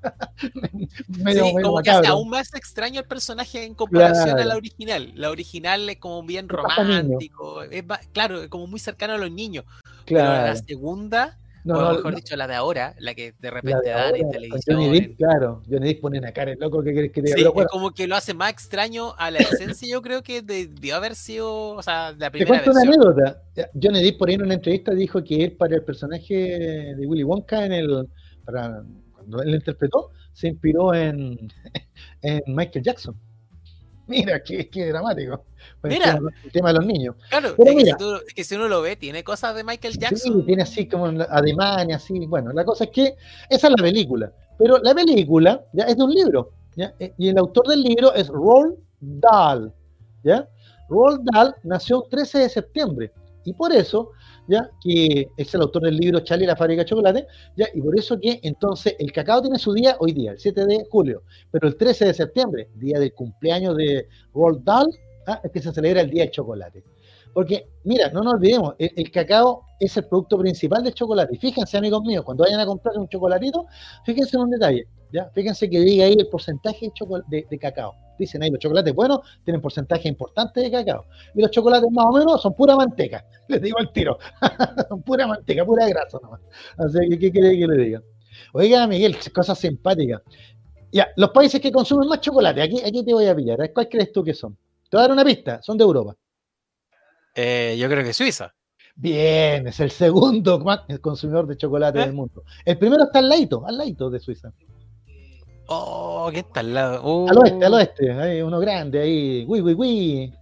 medio, sí, medio como macabro. que hace aún más extraño el personaje en comparación claro. a la original. La original es como bien romántico, es, claro, como muy cercano a los niños. Claro. Pero la segunda no, o no, mejor no, dicho, la de ahora, la que de repente dan en televisión. Johnny Depp, claro, Johnny Depp pone una cara loco que querés que te sí, bueno. es como que lo hace más extraño a la esencia, yo creo que debió haber sido, o sea, la primera Te cuento una anécdota. Johnny Depp por ahí en una entrevista dijo que él para el personaje de Willy Wonka en el para cuando él lo interpretó, se inspiró en, en Michael Jackson. Mira, qué, qué dramático. Mira, el tema, el tema, de los niños. Claro, Pero es mira, que, si tú, que, si uno lo ve, tiene cosas de Michael Jackson. Sí, tiene así como ademanes, así. Bueno, la cosa es que esa es la película. Pero la película ya es de un libro. ¿ya? Y el autor del libro es Roald Dahl. ¿ya? Roald Dahl nació el 13 de septiembre. Y por eso, ya que es el autor del libro Charlie la fábrica de chocolate, ya, y por eso que entonces el cacao tiene su día hoy día, el 7 de julio, pero el 13 de septiembre, día del cumpleaños de Roald Dahl, ¿ah? es que se celebra el día del chocolate. Porque, mira, no nos olvidemos, el, cacao es el producto principal del chocolate. Fíjense, amigos míos, cuando vayan a comprar un chocolatito, fíjense en un detalle, ¿ya? Fíjense que diga ahí el porcentaje de, cacao. Dicen ahí, los chocolates buenos tienen porcentaje importante de cacao. Y los chocolates más o menos son pura manteca. Les digo al tiro. son pura manteca, pura grasa nomás. Así que, ¿qué quiere que le diga? Oiga, Miguel, cosas simpáticas. Ya, los países que consumen más chocolate, aquí, aquí te voy a pillar. ¿Cuál crees tú que son? Te voy a dar una pista, son de Europa. Eh, yo creo que Suiza. Bien, es el segundo consumidor de chocolate ¿Eh? del mundo. El primero está al ladito, al ladito de Suiza. Oh, ¿qué está al lado? Uh. Al oeste, al oeste. Hay uno grande ahí. Uy, uy, uy.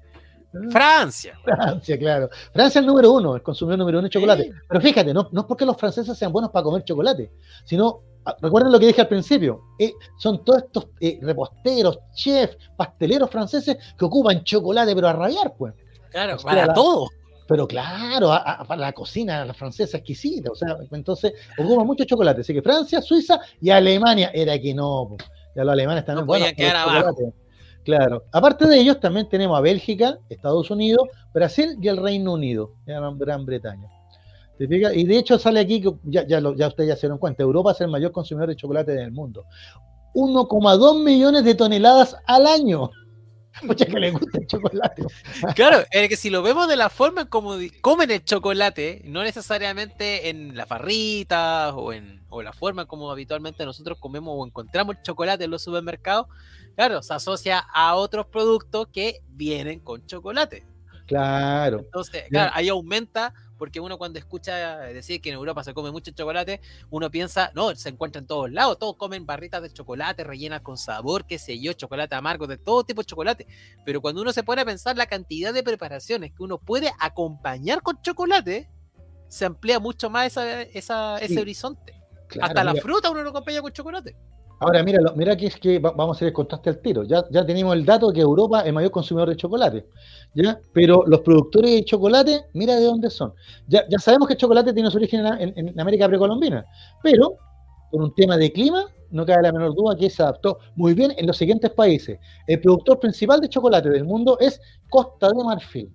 Francia. Francia, claro. Francia es el número uno, el consumidor número uno de chocolate. Pero fíjate, no, no es porque los franceses sean buenos para comer chocolate, sino, ah, recuerden lo que dije al principio, eh, son todos estos eh, reposteros, chefs, pasteleros franceses que ocupan chocolate, pero a rabiar, pues. Claro, para la, todo. Pero claro, a, a, para la cocina, la francesa exquisita, o sea, entonces ocupa mucho chocolate. Así que Francia, Suiza y Alemania, era que no, ya los alemanes también. No podían quedar abajo. Claro. Aparte de ellos, también tenemos a Bélgica, Estados Unidos, Brasil y el Reino Unido, Gran Bretaña. ¿Te fijas? Y de hecho sale aquí, ya, ya, lo, ya ustedes ya se dieron cuenta, Europa es el mayor consumidor de chocolate del mundo. 1,2 millones de toneladas al año. Mucha que le gusta el chocolate. Claro, es que si lo vemos de la forma en como comen el chocolate, no necesariamente en las farritas o en o la forma como habitualmente nosotros comemos o encontramos el chocolate en los supermercados, claro, se asocia a otros productos que vienen con chocolate. Claro. Entonces, claro, ahí aumenta porque uno cuando escucha decir que en Europa se come mucho chocolate, uno piensa, no, se encuentra en todos lados, todos comen barritas de chocolate rellenas con sabor, qué sé yo, chocolate amargo, de todo tipo de chocolate. Pero cuando uno se pone a pensar la cantidad de preparaciones que uno puede acompañar con chocolate, se amplía mucho más esa, ese horizonte. Hasta la fruta uno lo acompaña con chocolate. Ahora, mira, mira que es que vamos a hacer el contraste al tiro. Ya, ya tenemos el dato que Europa es el mayor consumidor de chocolate. ¿ya? Pero los productores de chocolate, mira de dónde son. Ya, ya sabemos que el chocolate tiene su origen en, América precolombina, pero por un tema de clima, no cabe la menor duda que se adaptó muy bien en los siguientes países. El productor principal de chocolate del mundo es Costa de Marfil.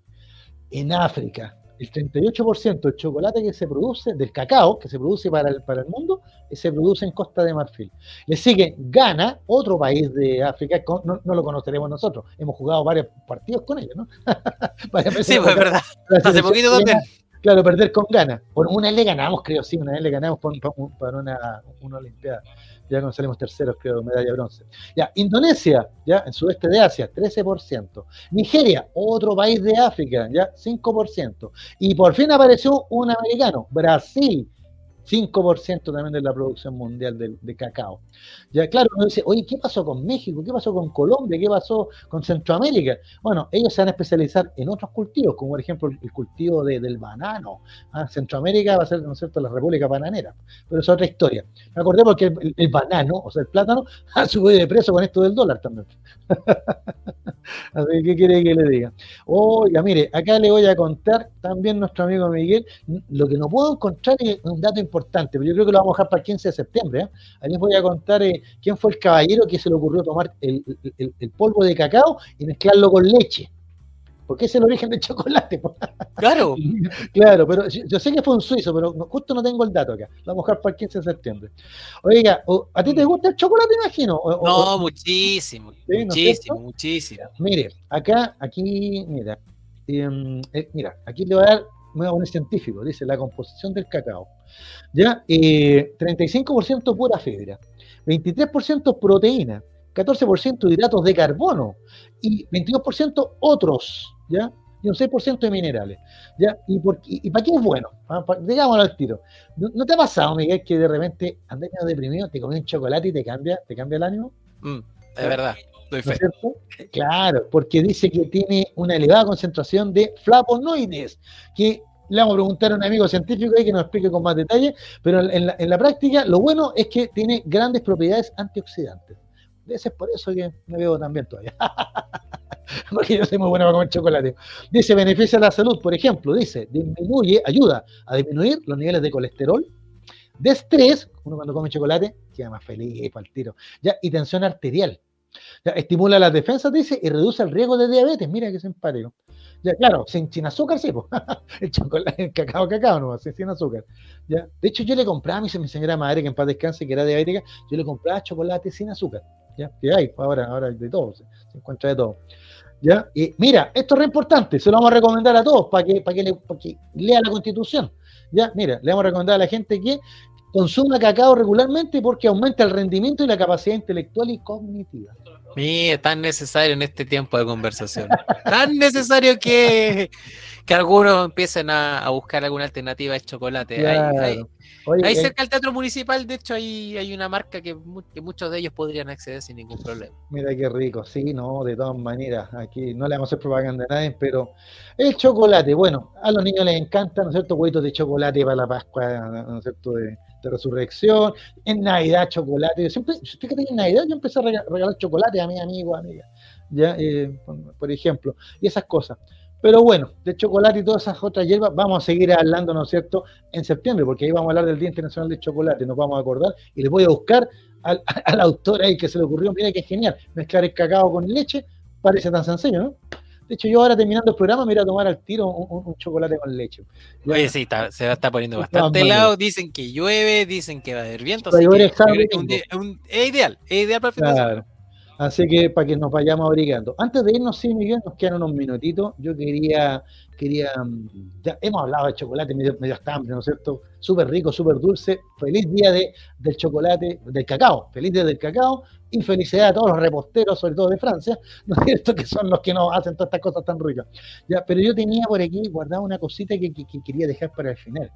En África, el 38% del chocolate que se produce, del cacao que se produce para el, para el mundo, se produce en Costa de Marfil. Le sigue Ghana, otro país de África, no, lo conoceremos nosotros, hemos jugado varios partidos con ellos, ¿no? sí, pues es verdad. Hace poquito también. Claro, perder con Ghana. Por una vez le ganamos, creo, sí, una vez le ganamos para una, una Olimpiada ya cuando salimos terceros, creo, medalla bronce. Ya, Indonesia, ya, en sudeste de Asia, 13%. Nigeria, otro país de África, ya, 5%. Y por fin apareció un americano, Brasil, 5% también de la producción mundial de, cacao. Ya, claro, uno dice, oye, ¿qué pasó con México? ¿Qué pasó con Colombia? ¿Qué pasó con Centroamérica? Bueno, ellos se van a especializar en otros cultivos, como por ejemplo el cultivo del banano. Ah, Centroamérica va a ser, ¿no es cierto?, la República Bananera. Pero es otra historia. Me acordé porque el, banano, o sea, el plátano, ha subido de precio con esto del dólar también. Así ¿qué quiere que le diga? Oiga, mire, acá le voy a contar también nuestro amigo Miguel, lo que no puedo encontrar es un dato importante pero yo creo que lo vamos a dejar para el 15 de septiembre. ¿eh? Ahí les voy a contar eh, quién fue el caballero que se le ocurrió tomar el, polvo de cacao y mezclarlo con leche. Porque es el origen del chocolate. Claro. claro, pero yo sé que fue un suizo, pero justo no tengo el dato acá. Lo vamos a dejar para el 15 de septiembre. Oiga, ¿a ti te gusta el chocolate, imagino? no, muchísimo. muchísimo, muchísimo. Mire, acá, aquí, mira. Em, eh, mira, aquí le voy a dar a científico, dice la composición del cacao. ¿Ya? 35% eh, pura fibra, 23% proteína, 14% hidratos de carbono y 22% otros, ¿ya? Y un 6% de minerales. ¿ya? ¿Y, para qué es bueno? Ah, digámoslo al tiro. ¿No, te ha pasado, Miguel, que de repente andas deprimido, te comes un chocolate y te cambia, te cambia el ánimo? Mm, es verdad. Claro, porque dice que tiene una elevada concentración de flavonoides, que le vamos a preguntar a un amigo científico ahí que nos explique con más detalle, pero en la, práctica lo bueno es que tiene grandes propiedades antioxidantes. Es por eso que me veo tan bien todavía. Porque yo soy muy bueno para comer chocolate. Dice, beneficia la salud, por ejemplo, dice, disminuye, ayuda a disminuir los niveles de colesterol, de estrés, uno cuando come chocolate queda más feliz para el tiro, ya, y tensión arterial. Ya, estimula las defensas, dice, y reduce el riesgo de diabetes. Mira qué simpático. Ya, claro, sin, sin azúcar, sí, el chocolate, el cacao, cacao, no, sin, azúcar. ¿ya? De hecho, yo le compraba a mi, señora madre, que en paz descanse, que era diabética, yo le compraba chocolate sin azúcar. ¿ya? Que hay, ahora, ahora hay de todo, se, encuentra de todo. ¿ya? Y mira, esto es re importante, se lo vamos a recomendar a todos para que, para que, le, para que lea la constitución. ¿ya? Mira, le vamos a recomendar a la gente que consuma cacao regularmente porque aumenta el rendimiento y la capacidad intelectual y cognitiva. Mira, tan necesario en este tiempo de conversación. tan necesario que, que algunos empiecen a, buscar alguna alternativa de chocolate. ahí, eh, cerca del Teatro Municipal, de hecho, hay, hay una marca que, muchos de ellos podrían acceder sin ningún problema. Mira qué rico, sí, no, de todas maneras, aquí no le vamos a hacer propaganda a nadie, pero el chocolate, bueno, a los niños les encanta, ¿no es cierto? Huevitos de chocolate para la Pascua, ¿no es cierto? De, de resurrección, en Navidad chocolate. Yo siempre, fíjate que en Navidad yo empecé a regalar chocolate a mis amigos, amigas, ya, eh, por ejemplo, y esas cosas. Pero bueno, de chocolate y todas esas otras hierbas vamos a seguir hablando, ¿no es cierto?, en septiembre, porque ahí vamos a hablar del Día Internacional del Chocolate, nos vamos a acordar y les voy a buscar al, al autor ahí que se le ocurrió, mira qué genial, mezclar el cacao con leche, parece tan sencillo, ¿no? De hecho, yo ahora terminando el programa me voy a tomar al tiro un, chocolate con leche. Oye, sí, se va a estar poniendo bastante helado. Dicen que llueve, dicen que va a haber viento. es, ideal, es ideal para el claro. Así que para que nos vayamos abrigando. Antes de irnos, sí, Miguel, nos quedan unos minutitos. Yo quería, quería, mm, ya hemos hablado de chocolate, medio, medio hambre, ¿no es cierto? Súper rico, súper dulce. Feliz día de, del chocolate, del cacao. Feliz día del cacao y felicidad a todos los reposteros, sobre todo de Francia, ¿no es cierto? Que son los que nos hacen todas estas cosas tan ricas. Ya, pero yo tenía por aquí guardada una cosita que, que, quería dejar para el final.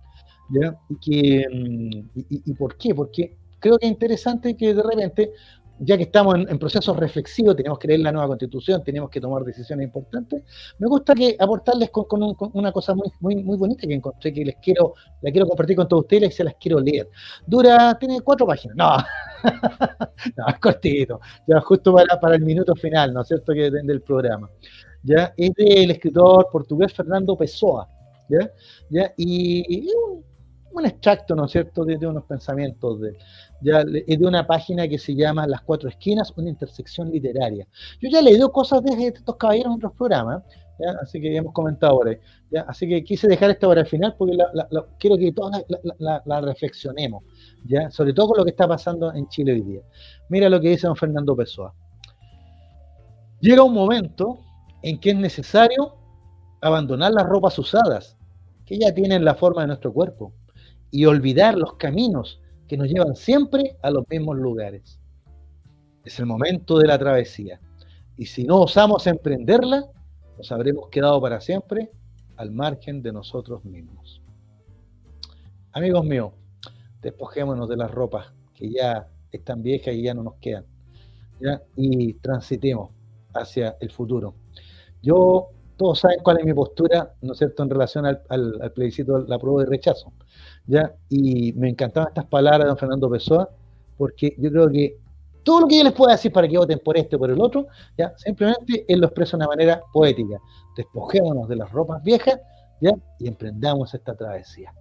¿ya? Mm, y por qué? Porque creo que es interesante que de repente ya que estamos en, procesos reflexivos, tenemos que leer la nueva constitución, tenemos que tomar decisiones importantes, me gusta que aportarles con, una cosa muy, muy, muy bonita que encontré, que les quiero, la quiero compartir con todos ustedes y se las quiero leer. Dura, tiene cuatro páginas, no, no es cortito, ya justo para, para el minuto final, ¿no es cierto?, que del programa. ¿ya? Es del escritor portugués Fernando Pessoa, ¿ya? ¿ya? Y, extracto, ¿no es cierto?, de, unos pensamientos de ya, de una página que se llama Las Cuatro Esquinas, una intersección literaria. Yo ya he leído cosas de estos caballeros en otros programas, así que ya hemos comentado por ahí. Así que quise dejar esta para el final porque quiero que todos la, reflexionemos, ¿ya? sobre todo con lo que está pasando en Chile hoy día. Mira lo que dice don Fernando Pessoa. Llega un momento en que es necesario abandonar las ropas usadas, que ya tienen la forma de nuestro cuerpo, y olvidar los caminos que nos llevan siempre a los mismos lugares. Es el momento de la travesía. Y si no osamos emprenderla, nos habremos quedado para siempre al margen de nosotros mismos. Amigos míos, despojémonos de las ropas que ya están viejas y ya no nos quedan. Y transitemos hacia el futuro. Yo, todos saben cuál es mi postura, ¿no es cierto?, en relación al, plebiscito, la prueba de rechazo. ¿Ya? Y me encantaban estas palabras de don Fernando Pessoa, porque yo creo que todo lo que yo les pueda decir para que voten por este o por el otro, ¿ya? Simplemente él lo expresa de una manera poética. Despojémonos de las ropas viejas, ¿ya? Y emprendamos esta travesía.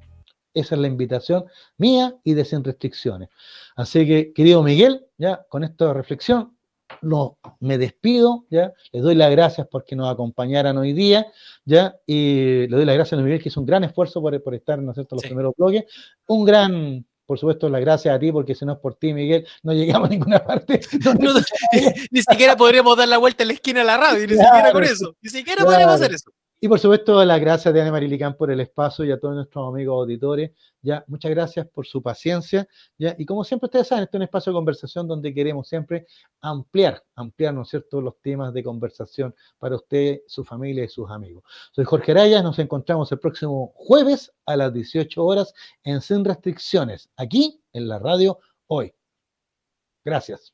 Esa es la invitación mía y de sin restricciones. Así que, querido Miguel, ya con esta reflexión, no, me despido, ¿ya? Les doy las gracias porque nos acompañaran hoy día, ¿ya? Y le doy las gracias a Miguel, que hizo un gran esfuerzo por, por estar, ¿no es cierto?, los primeros bloques. Un gran, por supuesto, las gracias a ti, porque si no es por ti, Miguel, no llegamos a ninguna parte. ni siquiera podríamos dar la vuelta en la esquina de la radio, ni siquiera con eso. Ni siquiera podríamos hacer eso. Y por supuesto, las gracias de Ana Marilicán por el espacio y a todos nuestros amigos auditores. Ya, muchas gracias por su paciencia. Ya, y como siempre ustedes saben, este es un espacio de conversación donde queremos siempre ampliar, ampliar, ¿no es cierto?, los temas de conversación para usted, su familia y sus amigos. Soy Jorge Araya, nos encontramos el próximo jueves a las 18 horas en Sin Restricciones, aquí en la radio hoy. Gracias.